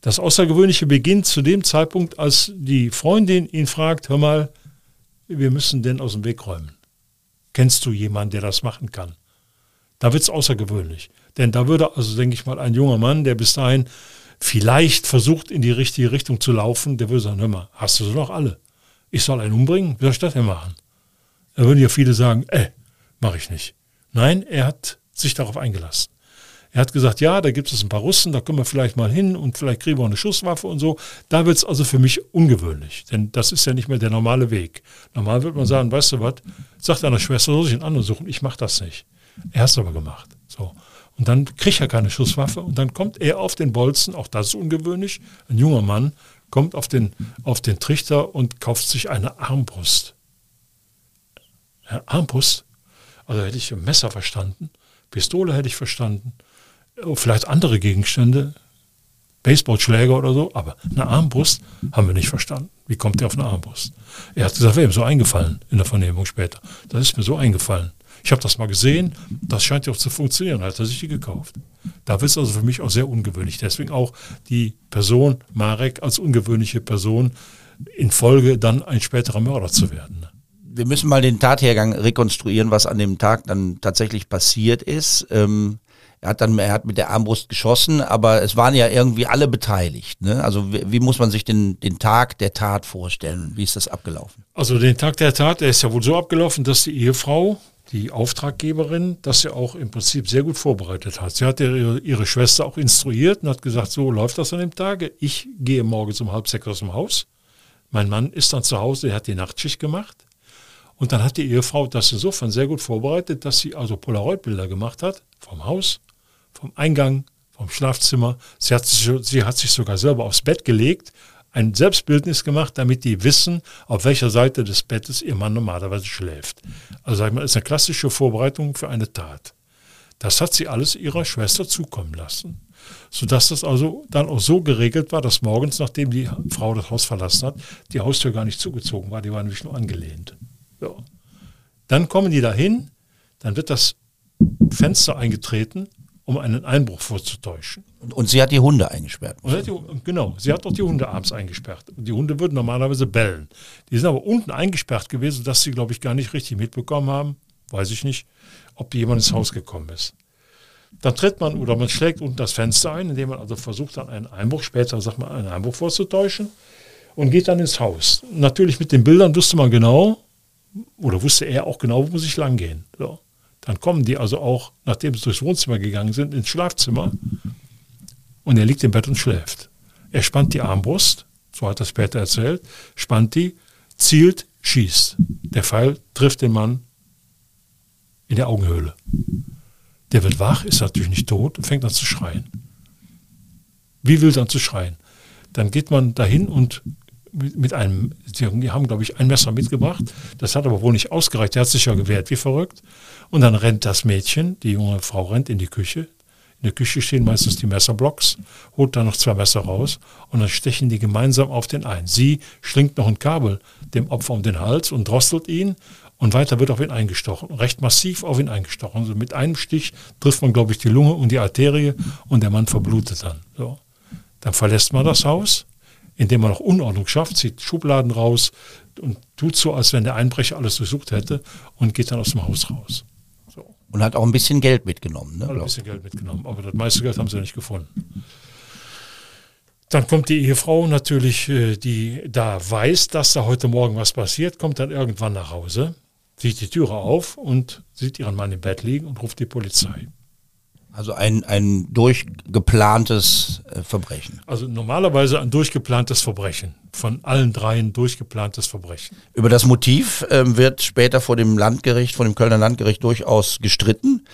Das Außergewöhnliche beginnt zu dem Zeitpunkt, als die Freundin ihn fragt, hör mal, wir müssen den aus dem Weg räumen. Kennst du jemanden, der das machen kann? Da wird es außergewöhnlich. Denn da würde also, denke ich mal, ein junger Mann, der bis dahin vielleicht versucht, in die richtige Richtung zu laufen, der würde sagen, hör mal, hast du sie noch alle? Ich soll einen umbringen? Wie soll ich das denn machen? Da würden ja viele sagen, äh, mache ich nicht. Nein, er hat sich darauf eingelassen. Er hat gesagt, ja, da gibt es ein paar Russen, da können wir vielleicht mal hin und vielleicht kriegen wir eine Schusswaffe und so. Da wird es also für mich ungewöhnlich, denn das ist ja nicht mehr der normale Weg. Normal wird man sagen, weißt du was, sagt deiner Schwester, soll sich einen anderen suchen, ich mache das nicht. Er hat es aber gemacht. So. Und dann kriegt er keine Schusswaffe und dann kommt er auf den Bolzen, auch das ist ungewöhnlich, ein junger Mann kommt auf den, auf den Trichter und kauft sich eine Armbrust. Ja, Armbrust? Also hätte ich ein Messer verstanden, Pistole hätte ich verstanden, oh, vielleicht andere Gegenstände, Baseballschläger oder so, aber eine Armbrust haben wir nicht verstanden. Wie kommt der auf eine Armbrust? Er hat gesagt, wäre ihm so eingefallen in der Vernehmung später. Das ist mir so eingefallen. Ich habe das mal gesehen, das scheint ja auch zu funktionieren, hat er sich die gekauft. Da wird es also für mich auch sehr ungewöhnlich. Deswegen auch die Person Marek als ungewöhnliche Person in Folge dann ein späterer Mörder zu werden. Wir müssen mal den Tathergang rekonstruieren, was an dem Tag dann tatsächlich passiert ist. Ähm er hat dann, er hat mit der Armbrust geschossen, aber es waren ja irgendwie alle beteiligt. Ne? Also wie, wie, muss man sich den, den Tag der Tat vorstellen? Wie ist das abgelaufen? Also den Tag der Tat, der ist ja wohl so abgelaufen, dass die Ehefrau die Auftraggeberin das ja auch im Prinzip sehr gut vorbereitet hat. Sie hat ihre, ihre Schwester auch instruiert und hat gesagt, so läuft das an dem Tage. Ich gehe morgens um halb sechs aus dem Haus. Mein Mann ist dann zu Hause, er hat die Nachtschicht gemacht. Und dann hat die Ehefrau das insofern sehr gut vorbereitet, dass sie also Polaroid-Bilder gemacht hat vom Haus, vom Eingang, vom Schlafzimmer. Sie hat, sie hat sich sogar selber aufs Bett gelegt ein Selbstbildnis gemacht, damit die wissen, auf welcher Seite des Bettes ihr Mann normalerweise schläft. Also sag ich mal, ist eine klassische Vorbereitung für eine Tat. Das hat sie alles ihrer Schwester zukommen lassen. Sodass das also dann auch so geregelt war, dass morgens, nachdem die Frau das Haus verlassen hat, die Haustür gar nicht zugezogen war, die war nämlich nur angelehnt. So. Dann kommen die dahin, dann wird das Fenster eingetreten um einen Einbruch vorzutäuschen. Und, sie hat die Hunde eingesperrt. Die, genau, sie hat doch die Hunde abends eingesperrt. Die Hunde würden normalerweise bellen. Die sind aber unten eingesperrt gewesen, sodass sie, glaube ich, gar nicht richtig mitbekommen haben, weiß ich nicht, ob jemand ins Haus gekommen ist. Dann tritt man oder man schlägt unten das Fenster ein, indem man also versucht, dann einen Einbruch, später sagt man, einen Einbruch vorzutäuschen und geht dann ins Haus. Natürlich mit den Bildern wusste man genau, oder wusste er auch genau, wo muss ich lang gehen. So. Dann kommen die also auch, nachdem sie durchs Wohnzimmer gegangen sind, ins Schlafzimmer und er liegt im Bett und schläft. Er spannt die Armbrust, so hat er später erzählt, spannt die, zielt, schießt. Der Pfeil trifft den Mann in der Augenhöhle. Der wird wach, ist natürlich nicht tot und fängt an zu schreien. Wie will dann zu schreien? Dann geht man dahin und mit einem, die haben, glaube ich, ein Messer mitgebracht. Das hat aber wohl nicht ausgereicht. Der hat sich ja gewehrt, wie verrückt. Und dann rennt das Mädchen, die junge Frau rennt in die Küche. In der Küche stehen meistens die Messerblocks, holt dann noch zwei Messer raus und dann stechen die gemeinsam auf den ein. Sie schlingt noch ein Kabel dem Opfer um den Hals und drosselt ihn und weiter wird auf ihn eingestochen, recht massiv auf ihn eingestochen. Also mit einem Stich trifft man, glaube ich, die Lunge und die Arterie und der Mann verblutet dann. So. Dann verlässt man das Haus indem man noch Unordnung schafft, zieht Schubladen raus und tut so, als wenn der Einbrecher alles durchsucht hätte und geht dann aus dem Haus raus. So. Und hat auch ein bisschen Geld mitgenommen. Ne, ein bisschen Geld mitgenommen, aber das meiste Geld haben sie nicht gefunden. Dann kommt die Ehefrau natürlich, äh, die da weiß, dass da heute Morgen was passiert, kommt dann irgendwann nach Hause, sieht die Türe auf und sieht ihren Mann im Bett liegen und ruft die Polizei. Also ein, ein durchgeplantes äh, Verbrechen. Also normalerweise ein durchgeplantes Verbrechen. Von allen dreien durchgeplantes Verbrechen. Über das Motiv ähm, wird später vor dem Landgericht, vor dem Kölner Landgericht durchaus gestritten.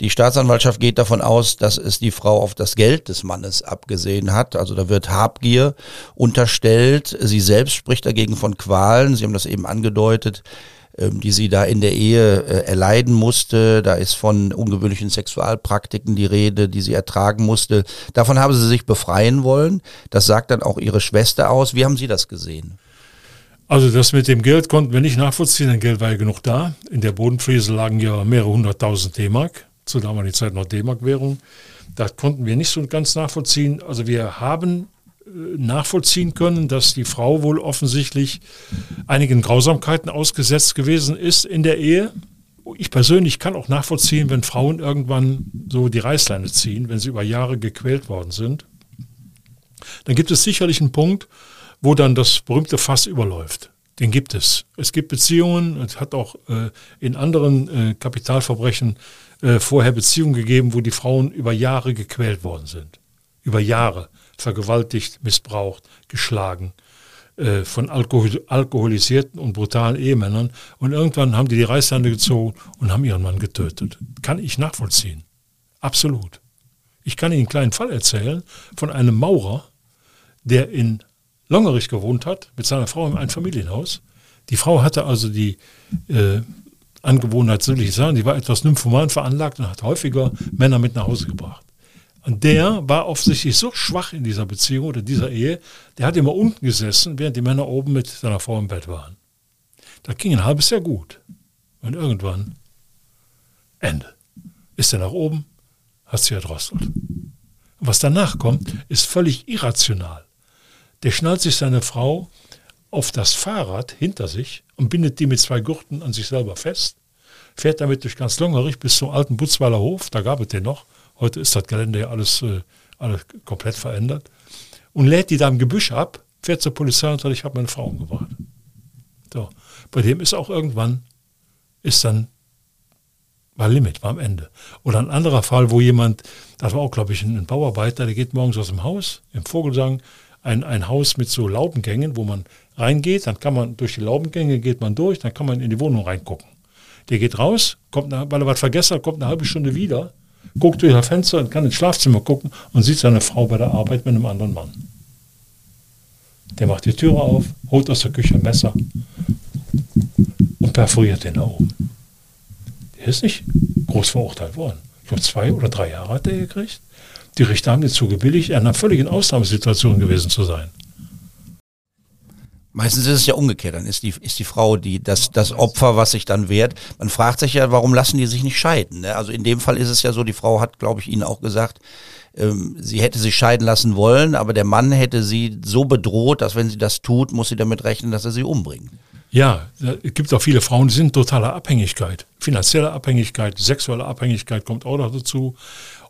Die Staatsanwaltschaft geht davon aus, dass es die Frau auf das Geld des Mannes abgesehen hat. Also da wird Habgier unterstellt. Sie selbst spricht dagegen von Qualen. Sie haben das eben angedeutet die sie da in der Ehe äh, erleiden musste. Da ist von ungewöhnlichen Sexualpraktiken die Rede, die sie ertragen musste. Davon haben sie sich befreien wollen. Das sagt dann auch ihre Schwester aus. Wie haben Sie das gesehen? Also das mit dem Geld konnten wir nicht nachvollziehen, denn Geld war ja genug da. In der Bodenfriese lagen ja mehrere hunderttausend D-Mark, zu damaligen Zeit noch D-Mark-Währung. Das konnten wir nicht so ganz nachvollziehen. Also wir haben nachvollziehen können, dass die Frau wohl offensichtlich einigen Grausamkeiten ausgesetzt gewesen ist in der Ehe. Ich persönlich kann auch nachvollziehen, wenn Frauen irgendwann so die Reißleine ziehen, wenn sie über Jahre gequält worden sind. Dann gibt es sicherlich einen Punkt, wo dann das berühmte Fass überläuft. Den gibt es. Es gibt Beziehungen, es hat auch äh, in anderen äh, Kapitalverbrechen äh, vorher Beziehungen gegeben, wo die Frauen über Jahre gequält worden sind. Über Jahre vergewaltigt, missbraucht, geschlagen äh, von Alkohol alkoholisierten und brutalen Ehemännern. Und irgendwann haben die die Reißleine gezogen und haben ihren Mann getötet. Kann ich nachvollziehen. Absolut. Ich kann Ihnen einen kleinen Fall erzählen von einem Maurer, der in Longerich gewohnt hat, mit seiner Frau im Einfamilienhaus. Die Frau hatte also die äh, Angewohnheit, soll ich sagen, die war etwas nymphoman veranlagt und hat häufiger Männer mit nach Hause gebracht. Und der war offensichtlich so schwach in dieser Beziehung oder dieser Ehe, der hat immer unten gesessen, während die Männer oben mit seiner Frau im Bett waren. Da ging ein halbes Jahr gut. Und irgendwann, Ende. Ist er nach oben, hat sie erdrosselt. Und was danach kommt, ist völlig irrational. Der schnallt sich seine Frau auf das Fahrrad hinter sich und bindet die mit zwei Gurten an sich selber fest, fährt damit durch ganz Longerich bis zum alten Butzweiler Hof, da gab es den noch, Heute ist das Gelände ja alles, äh, alles komplett verändert. Und lädt die da im Gebüsch ab, fährt zur Polizei und sagt, ich habe meine Frau umgebracht. So. Bei dem ist auch irgendwann, ist dann, war Limit, war am Ende. Oder ein anderer Fall, wo jemand, das war auch, glaube ich, ein Bauarbeiter, der geht morgens aus dem Haus, im Vogelsang, ein, ein Haus mit so Laubengängen, wo man reingeht, dann kann man durch die Laubengänge geht man durch, dann kann man in die Wohnung reingucken. Der geht raus, kommt, weil er was vergessen hat, kommt eine halbe Stunde wieder, guckt durch das Fenster und kann ins Schlafzimmer gucken und sieht seine Frau bei der Arbeit mit einem anderen Mann. Der macht die Türe auf, holt aus der Küche ein Messer und perforiert den da oben. Der ist nicht groß verurteilt worden. Ich glaube, zwei oder drei Jahre hat er gekriegt. Die Richter haben den zugebilligt, er in einer völligen Ausnahmesituation gewesen zu sein. Meistens ist es ja umgekehrt, dann ist die, ist die Frau die, das, das Opfer, was sich dann wehrt. Man fragt sich ja, warum lassen die sich nicht scheiden? Ne? Also in dem Fall ist es ja so, die Frau hat, glaube ich, Ihnen auch gesagt, ähm, sie hätte sich scheiden lassen wollen, aber der Mann hätte sie so bedroht, dass wenn sie das tut, muss sie damit rechnen, dass er sie umbringt. Ja, es gibt auch viele Frauen, die sind totaler Abhängigkeit. Finanzielle Abhängigkeit, sexuelle Abhängigkeit kommt auch noch dazu.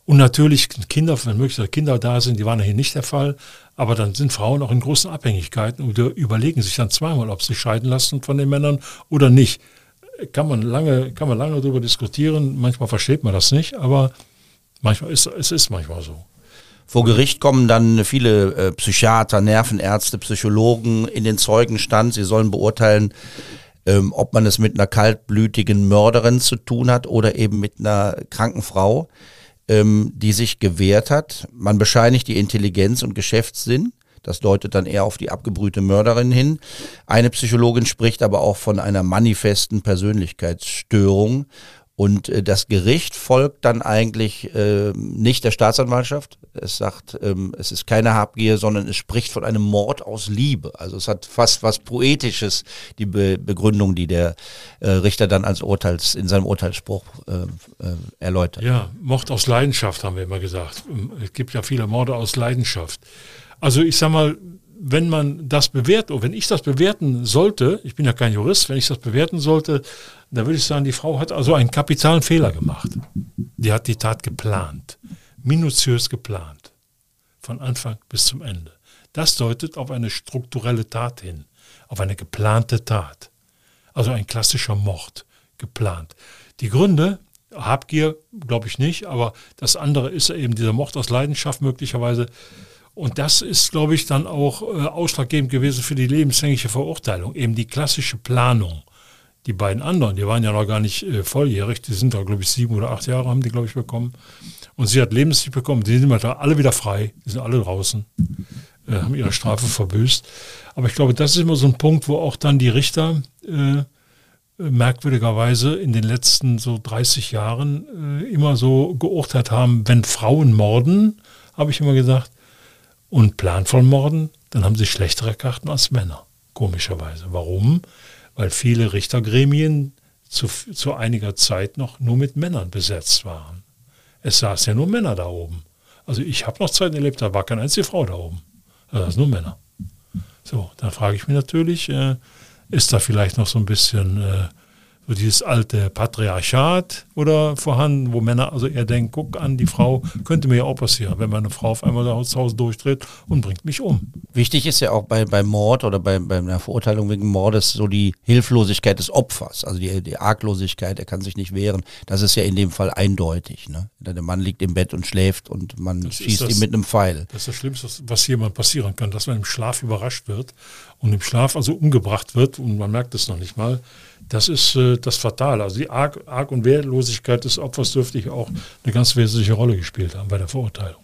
Und natürlich Kinder, wenn möglich Kinder da sind, die waren hier nicht der Fall. Aber dann sind Frauen auch in großen Abhängigkeiten und überlegen sich dann zweimal, ob sie scheiden lassen von den Männern oder nicht. Kann man lange, kann man lange darüber diskutieren. Manchmal versteht man das nicht, aber manchmal ist es ist manchmal so. Vor Gericht kommen dann viele äh, Psychiater, Nervenärzte, Psychologen in den Zeugenstand. Sie sollen beurteilen, ähm, ob man es mit einer kaltblütigen Mörderin zu tun hat oder eben mit einer kranken Frau ähm, die sich gewehrt hat. Man bescheinigt die Intelligenz und Geschäftssinn. Das deutet dann eher auf die abgebrühte Mörderin hin. Eine Psychologin spricht aber auch von einer manifesten Persönlichkeitsstörung. Und äh, das Gericht folgt dann eigentlich äh, nicht der Staatsanwaltschaft. Es sagt, ähm, es ist keine Habgier, sondern es spricht von einem Mord aus Liebe. Also es hat fast was Poetisches, die Be Begründung, die der äh, Richter dann als Urteils, in seinem Urteilsspruch äh, äh, erläutert. Ja, Mord aus Leidenschaft haben wir immer gesagt. Es gibt ja viele Morde aus Leidenschaft. Also ich sag mal, wenn man das bewertet, oder wenn ich das bewerten sollte, ich bin ja kein Jurist, wenn ich das bewerten sollte, dann würde ich sagen, die Frau hat also einen kapitalen Fehler gemacht. Die hat die Tat geplant, minutiös geplant, von Anfang bis zum Ende. Das deutet auf eine strukturelle Tat hin, auf eine geplante Tat. Also ein klassischer Mord, geplant. Die Gründe, Habgier, glaube ich nicht, aber das andere ist eben dieser Mord aus Leidenschaft möglicherweise. Und das ist, glaube ich, dann auch äh, ausschlaggebend gewesen für die lebenslängliche Verurteilung, eben die klassische Planung. Die beiden anderen, die waren ja noch gar nicht äh, volljährig, die sind da, glaube ich, sieben oder acht Jahre haben die, glaube ich, bekommen. Und sie hat lebenslänglich bekommen. Die sind alle wieder frei, die sind alle draußen, äh, haben ihre Strafe verbüßt. Aber ich glaube, das ist immer so ein Punkt, wo auch dann die Richter äh, merkwürdigerweise in den letzten so 30 Jahren äh, immer so geurteilt haben, wenn Frauen morden, habe ich immer gesagt, und planvoll morden, dann haben sie schlechtere Karten als Männer. Komischerweise. Warum? Weil viele Richtergremien zu, zu einiger Zeit noch nur mit Männern besetzt waren. Es saßen ja nur Männer da oben. Also ich habe noch Zeiten erlebt, da war keine einzige Frau da oben. Das sind nur Männer. So, dann frage ich mich natürlich, äh, ist da vielleicht noch so ein bisschen äh, so dieses alte Patriarchat oder vorhanden, wo Männer also eher denken, guck an, die Frau könnte mir ja auch passieren, wenn meine Frau auf einmal das Haus durchdreht und bringt mich um. Wichtig ist ja auch bei, bei Mord oder bei, bei einer Verurteilung wegen Mordes so die Hilflosigkeit des Opfers, also die, die Arglosigkeit, er kann sich nicht wehren. Das ist ja in dem Fall eindeutig. Ne? Der Mann liegt im Bett und schläft und man das schießt das, ihn mit einem Pfeil. Das ist das Schlimmste, was jemand passieren kann, dass man im Schlaf überrascht wird und im Schlaf also umgebracht wird und man merkt es noch nicht mal. Das ist äh, das Fatale. Also die Arg, Arg und Wehrlosigkeit des Opfers dürfte ich auch eine ganz wesentliche Rolle gespielt haben bei der Verurteilung.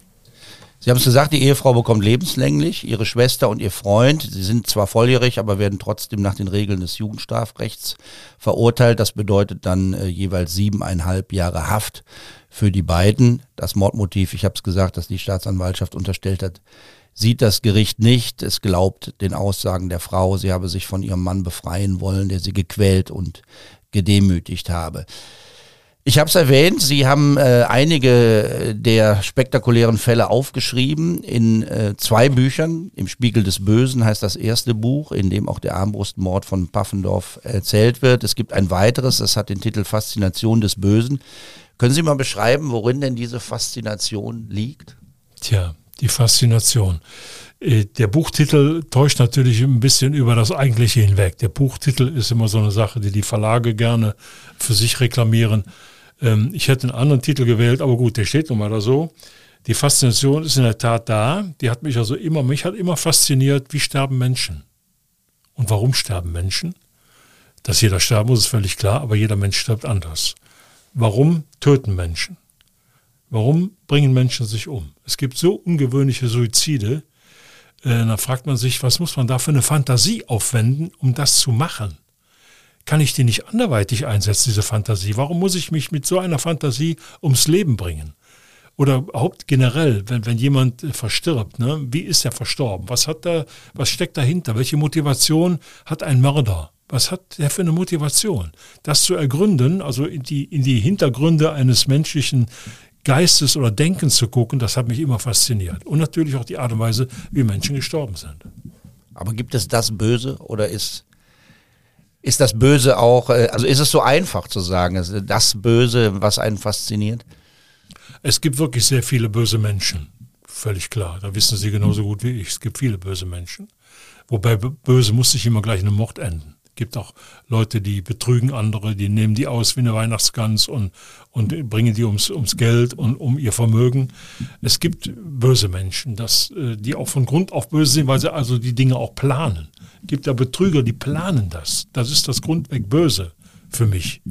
Sie haben es gesagt, die Ehefrau bekommt lebenslänglich, ihre Schwester und ihr Freund, sie sind zwar volljährig, aber werden trotzdem nach den Regeln des Jugendstrafrechts verurteilt. Das bedeutet dann äh, jeweils siebeneinhalb Jahre Haft für die beiden. Das Mordmotiv, ich habe es gesagt, dass die Staatsanwaltschaft unterstellt hat, sieht das Gericht nicht. Es glaubt den Aussagen der Frau, sie habe sich von ihrem Mann befreien wollen, der sie gequält und gedemütigt habe. Ich habe es erwähnt, Sie haben äh, einige der spektakulären Fälle aufgeschrieben in äh, zwei Büchern. Im Spiegel des Bösen heißt das erste Buch, in dem auch der Armbrustmord von Paffendorf erzählt wird. Es gibt ein weiteres, das hat den Titel Faszination des Bösen. Können Sie mal beschreiben, worin denn diese Faszination liegt? Tja, die Faszination. Äh, der Buchtitel täuscht natürlich ein bisschen über das eigentliche hinweg. Der Buchtitel ist immer so eine Sache, die die Verlage gerne für sich reklamieren. Ähm, ich hätte einen anderen Titel gewählt, aber gut, der steht nun mal da so. Die Faszination ist in der Tat da. Die hat mich also immer, mich hat immer fasziniert, wie sterben Menschen. Und warum sterben Menschen? Dass jeder sterben muss, ist völlig klar, aber jeder Mensch stirbt anders. Warum töten Menschen? Warum bringen Menschen sich um? Es gibt so ungewöhnliche Suizide. Äh, da fragt man sich, was muss man da für eine Fantasie aufwenden, um das zu machen? Kann ich die nicht anderweitig einsetzen, diese Fantasie? Warum muss ich mich mit so einer Fantasie ums Leben bringen? Oder überhaupt generell, wenn, wenn jemand äh, verstirbt, ne? wie ist er verstorben? Was hat da, was steckt dahinter? Welche Motivation hat ein Mörder? Was hat der für eine Motivation? Das zu ergründen, also in die, in die Hintergründe eines menschlichen Geistes oder Denkens zu gucken, das hat mich immer fasziniert. Und natürlich auch die Art und Weise, wie Menschen gestorben sind. Aber gibt es das Böse oder ist, ist das Böse auch, äh, also ist es so einfach zu sagen, das Böse, was einen fasziniert? Es gibt wirklich sehr viele böse Menschen, völlig klar. Da wissen Sie genauso gut wie ich. Es gibt viele böse Menschen. Wobei böse muss nicht immer gleich in einem Mord enden gibt auch Leute, die betrügen andere, die nehmen die aus wie eine Weihnachtsgans und, und bringen die ums, ums Geld und um ihr Vermögen. Es gibt böse Menschen, das, äh, die auch von Grund auf böse sind, weil sie also die Dinge auch planen. Es gibt ja Betrüger, die planen das. Das ist das Grundweg böse für mich.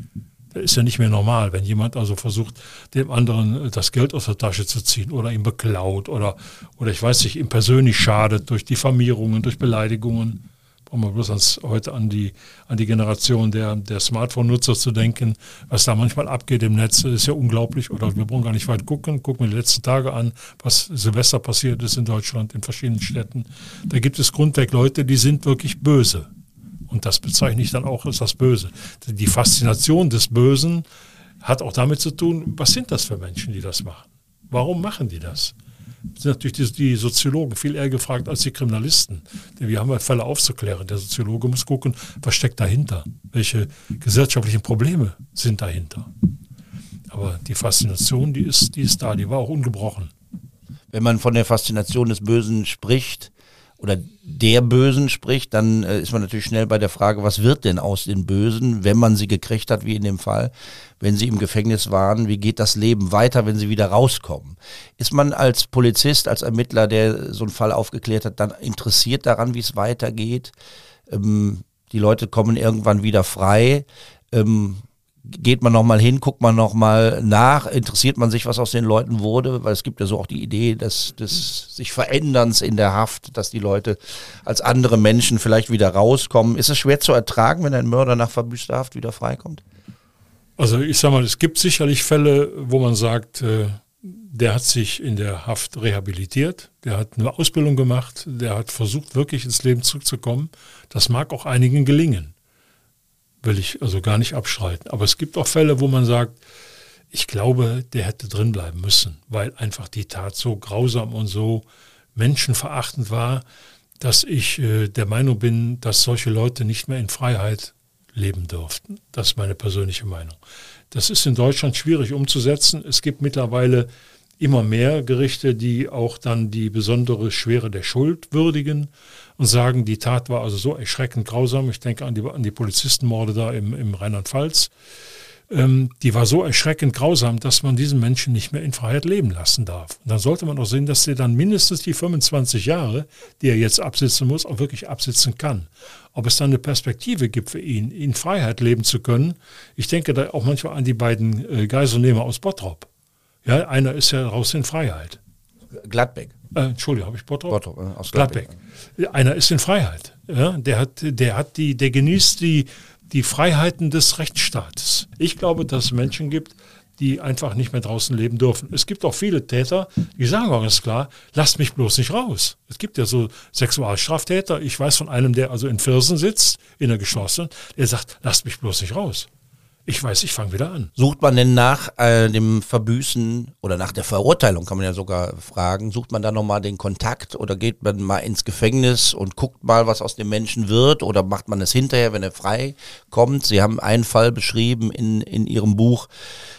Das ist ja nicht mehr normal, wenn jemand also versucht, dem anderen das Geld aus der Tasche zu ziehen oder ihn beklaut oder, oder ich weiß nicht, ihm persönlich schadet durch Diffamierungen, durch Beleidigungen um mal bloß ans, heute an die, an die Generation der, der Smartphone-Nutzer zu denken, was da manchmal abgeht im Netz, ist ja unglaublich. Oder wir brauchen gar nicht weit gucken, gucken wir die letzten Tage an, was Silvester passiert ist in Deutschland, in verschiedenen Städten. Da gibt es grundweg Leute, die sind wirklich böse. Und das bezeichne ich dann auch als das Böse. Die Faszination des Bösen hat auch damit zu tun, was sind das für Menschen, die das machen? Warum machen die das? Sind natürlich die, die, Soziologen viel eher gefragt als die Kriminalisten. Denn wir haben halt Fälle aufzuklären. Der Soziologe muss gucken, was steckt dahinter? Welche gesellschaftlichen Probleme sind dahinter? Aber die Faszination, die ist, die ist da, die war auch ungebrochen. Wenn man von der Faszination des Bösen spricht, oder der Bösen spricht, dann äh, ist man natürlich schnell bei der Frage, was wird denn aus den Bösen, wenn man sie gekriegt hat, wie in dem Fall, wenn sie im Gefängnis waren, wie geht das Leben weiter, wenn sie wieder rauskommen? Ist man als Polizist, als Ermittler, der so einen Fall aufgeklärt hat, dann interessiert daran, wie es weitergeht? Ähm, die Leute kommen irgendwann wieder frei. Ähm, geht man nochmal hin, guckt man nochmal nach, interessiert man sich, was aus den Leuten wurde, weil es gibt ja so auch die Idee des, des sich Veränderns in der Haft, dass die Leute als andere Menschen vielleicht wieder rauskommen. Ist es schwer zu ertragen, wenn ein Mörder nach verbüßter Haft wieder freikommt? Also ich sag mal, es gibt sicherlich Fälle, wo man sagt, äh, der hat sich in der Haft rehabilitiert, der hat eine Ausbildung gemacht, der hat versucht, wirklich ins Leben zurückzukommen. Das mag auch einigen gelingen will ich also gar nicht abstreiten. Aber es gibt auch Fälle, wo man sagt, ich glaube, der hätte drin bleiben müssen, weil einfach die Tat so grausam und so menschenverachtend war, dass ich äh, der Meinung bin, dass solche Leute nicht mehr in Freiheit leben dürften. Das ist meine persönliche Meinung. Das ist in Deutschland schwierig umzusetzen. Es gibt mittlerweile immer mehr Gerichte, die auch dann die besondere Schwere der Schuld würdigen und sagen, die Tat war also so erschreckend grausam. Ich denke an die, an die Polizistenmorde da im, im Rheinland-Pfalz. Ähm, die war so erschreckend grausam, dass man diesen Menschen nicht mehr in Freiheit leben lassen darf. Und dann sollte man auch sehen, dass er dann mindestens die 25 Jahre, die er jetzt absitzen muss, auch wirklich absitzen kann. Ob es dann eine Perspektive gibt für ihn, in Freiheit leben zu können. Ich denke da auch manchmal an die beiden äh, Geiselnehmer aus Bottrop. Ja, einer ist ja raus in Freiheit. Gladbeck. Äh, Entschuldigung, habe ich Bottrop? Bottrop äh, aus Gladbeck. Gladbeck. Einer ist in Freiheit. Ja, der hat, der hat die, der genießt die, die Freiheiten des Rechtsstaates. Ich glaube, dass es Menschen gibt, die einfach nicht mehr draußen leben dürfen. Es gibt auch viele Täter, die sagen auch ganz klar, lasst mich bloß nicht raus. Es gibt ja so Sexualstraftäter. Ich weiß von einem, der also in Firsen sitzt, in der geschlossenen, der sagt, lasst mich bloß nicht raus. Ich weiß, ich fange wieder an. Sucht man denn nach äh, dem Verbüßen oder nach der Verurteilung, kann man ja sogar fragen, sucht man da nochmal den Kontakt oder geht man mal ins Gefängnis und guckt mal, was aus dem Menschen wird oder macht man es hinterher, wenn er frei kommt? Sie haben einen Fall beschrieben in, in Ihrem Buch,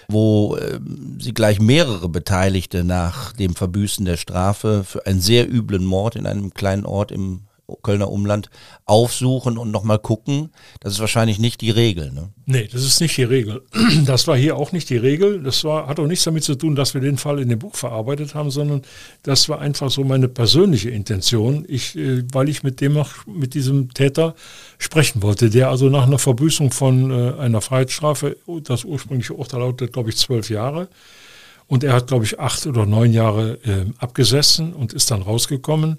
wo äh, Sie gleich mehrere Beteiligte nach dem Verbüßen der Strafe für einen sehr üblen Mord in einem kleinen Ort im Kölner Umland aufsuchen und nochmal gucken. Das ist wahrscheinlich nicht die Regel. Ne? Nee, das ist nicht die Regel. Das war hier auch nicht die Regel. Das war, hat auch nichts damit zu tun, dass wir den Fall in dem Buch verarbeitet haben, sondern das war einfach so meine persönliche Intention, ich, äh, weil ich mit dem mit diesem Täter sprechen wollte, der also nach einer Verbüßung von äh, einer Freiheitsstrafe, das ursprüngliche Urteil lautet, glaube ich, zwölf Jahre, und er hat, glaube ich, acht oder neun Jahre äh, abgesessen und ist dann rausgekommen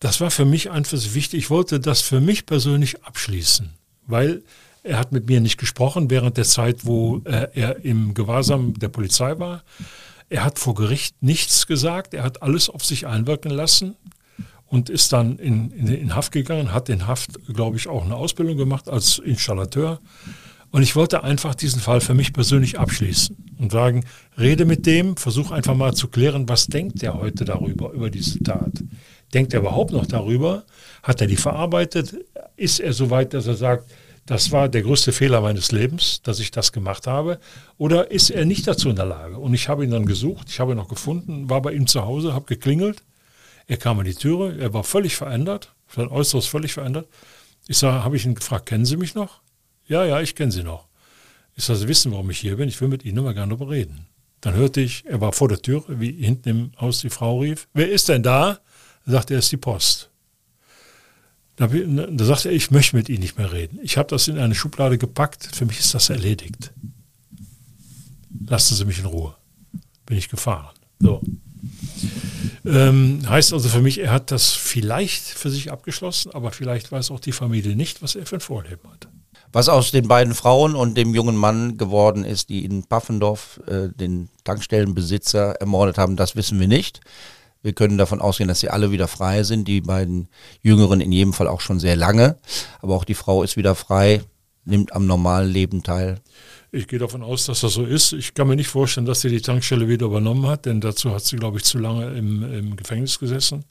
das war für mich einfach wichtig. Ich wollte das für mich persönlich abschließen, weil er hat mit mir nicht gesprochen während der Zeit, wo äh, er im Gewahrsam der Polizei war. Er hat vor Gericht nichts gesagt. Er hat alles auf sich einwirken lassen und ist dann in, in, in Haft gegangen, hat in Haft, glaube ich, auch eine Ausbildung gemacht als Installateur. Und ich wollte einfach diesen Fall für mich persönlich abschließen und sagen, rede mit dem, versuche einfach mal zu klären, was denkt er heute darüber, über diese Tat. Denkt er überhaupt noch darüber? Hat er die verarbeitet? Ist er so weit, dass er sagt, das war der größte Fehler meines Lebens, dass ich das gemacht habe? Oder ist er nicht dazu in der Lage? Und ich habe ihn dann gesucht, ich habe ihn noch gefunden, war bei ihm zu Hause, habe geklingelt. Er kam an die Türe, er war völlig verändert, sein Äußeres völlig verändert. Ich sage, habe ich ihn gefragt, kennen Sie mich noch? Ja, ja, ich kenne Sie noch. Ich sage, Sie wissen, warum ich hier bin, ich will mit Ihnen mal gerne darüber reden. Dann hörte ich, er war vor der Tür, wie hinten im Haus die Frau rief, wer ist denn da? Sagte, er ist die Post. Da, da sagte er, ich möchte mit Ihnen nicht mehr reden. Ich habe das in eine Schublade gepackt, für mich ist das erledigt. Lassen Sie mich in Ruhe. Bin ich gefahren. So. Ähm, heißt also für mich, er hat das vielleicht für sich abgeschlossen, aber vielleicht weiß auch die Familie nicht, was er für ein Vorleben hat. Was aus den beiden Frauen und dem jungen Mann geworden ist, die in Paffendorf äh, den Tankstellenbesitzer ermordet haben, das wissen wir nicht. Wir können davon ausgehen, dass sie alle wieder frei sind. Die beiden Jüngeren in jedem Fall auch schon sehr lange. Aber auch die Frau ist wieder frei, nimmt am normalen Leben teil. Ich gehe davon aus, dass das so ist. Ich kann mir nicht vorstellen, dass sie die Tankstelle wieder übernommen hat, denn dazu hat sie, glaube ich, zu lange im, im Gefängnis gesessen.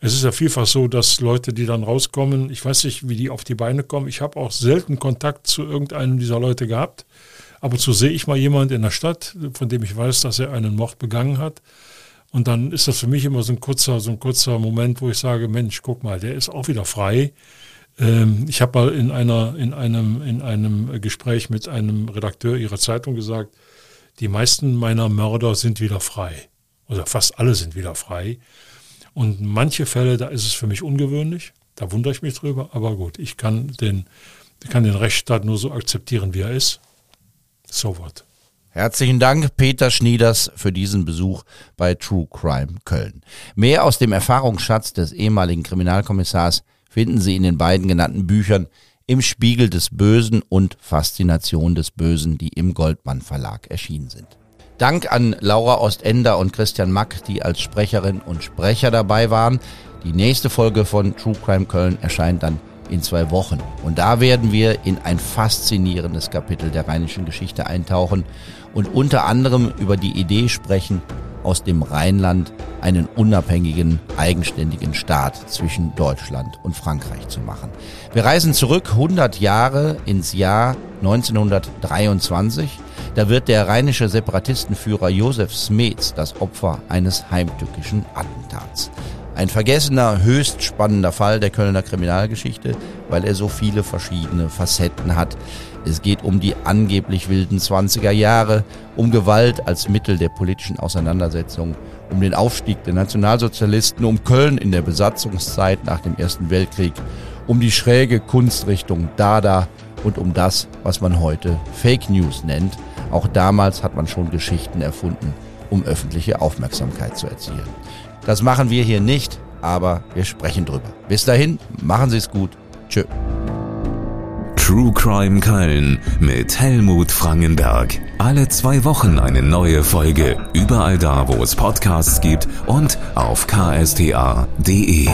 Es ist ja vielfach so, dass Leute, die dann rauskommen, ich weiß nicht, wie die auf die Beine kommen. Ich habe auch selten Kontakt zu irgendeinem dieser Leute gehabt. Aber zu sehe ich mal jemand in der Stadt, von dem ich weiß, dass er einen Mord begangen hat Und dann ist das für mich immer so ein kurzer, so ein kurzer Moment, wo ich sage, Mensch, guck mal, der ist auch wieder frei. Ähm, ich habe mal in einer, in einem, in einem Gespräch mit einem Redakteur ihrer Zeitung gesagt, die meisten meiner Mörder sind wieder frei. Oder fast alle sind wieder frei. Und manche Fälle, da ist es für mich ungewöhnlich. Da wundere ich mich drüber. Aber gut, ich kann den, kann den Rechtsstaat nur so akzeptieren, wie er ist. So what. Herzlichen Dank, Peter Schnieders, für diesen Besuch bei True Crime Köln. Mehr aus dem Erfahrungsschatz des ehemaligen Kriminalkommissars finden Sie in den beiden genannten Büchern Im Spiegel des Bösen und Faszination des Bösen, die im Goldmann Verlag erschienen sind. Dank an Laura Ostender und Christian Mack, die als Sprecherin und Sprecher dabei waren. Die nächste Folge von True Crime Köln erscheint dann in zwei Wochen. Und da werden wir in ein faszinierendes Kapitel der rheinischen Geschichte eintauchen und unter anderem über die Idee sprechen, aus dem Rheinland einen unabhängigen, eigenständigen Staat zwischen Deutschland und Frankreich zu machen. Wir reisen zurück 100 Jahre ins Jahr 1923. Da wird der rheinische Separatistenführer Josef Smets das Opfer eines heimtückischen Attentats. Ein vergessener, höchst spannender Fall der Kölner Kriminalgeschichte, weil er so viele verschiedene Facetten hat. Es geht um die angeblich wilden 20er Jahre, um Gewalt als Mittel der politischen Auseinandersetzung, um den Aufstieg der Nationalsozialisten, um Köln in der Besatzungszeit nach dem Ersten Weltkrieg, um die schräge Kunstrichtung Dada und um das, was man heute Fake News nennt. Auch damals hat man schon Geschichten erfunden, um öffentliche Aufmerksamkeit zu erzielen. Das machen wir hier nicht, aber wir sprechen drüber. Bis dahin, machen Sie es gut. Tschö. True Crime Köln mit Helmut Frangenberg. Alle zwei Wochen eine neue Folge. Überall da, wo es Podcasts gibt und auf ksta.de.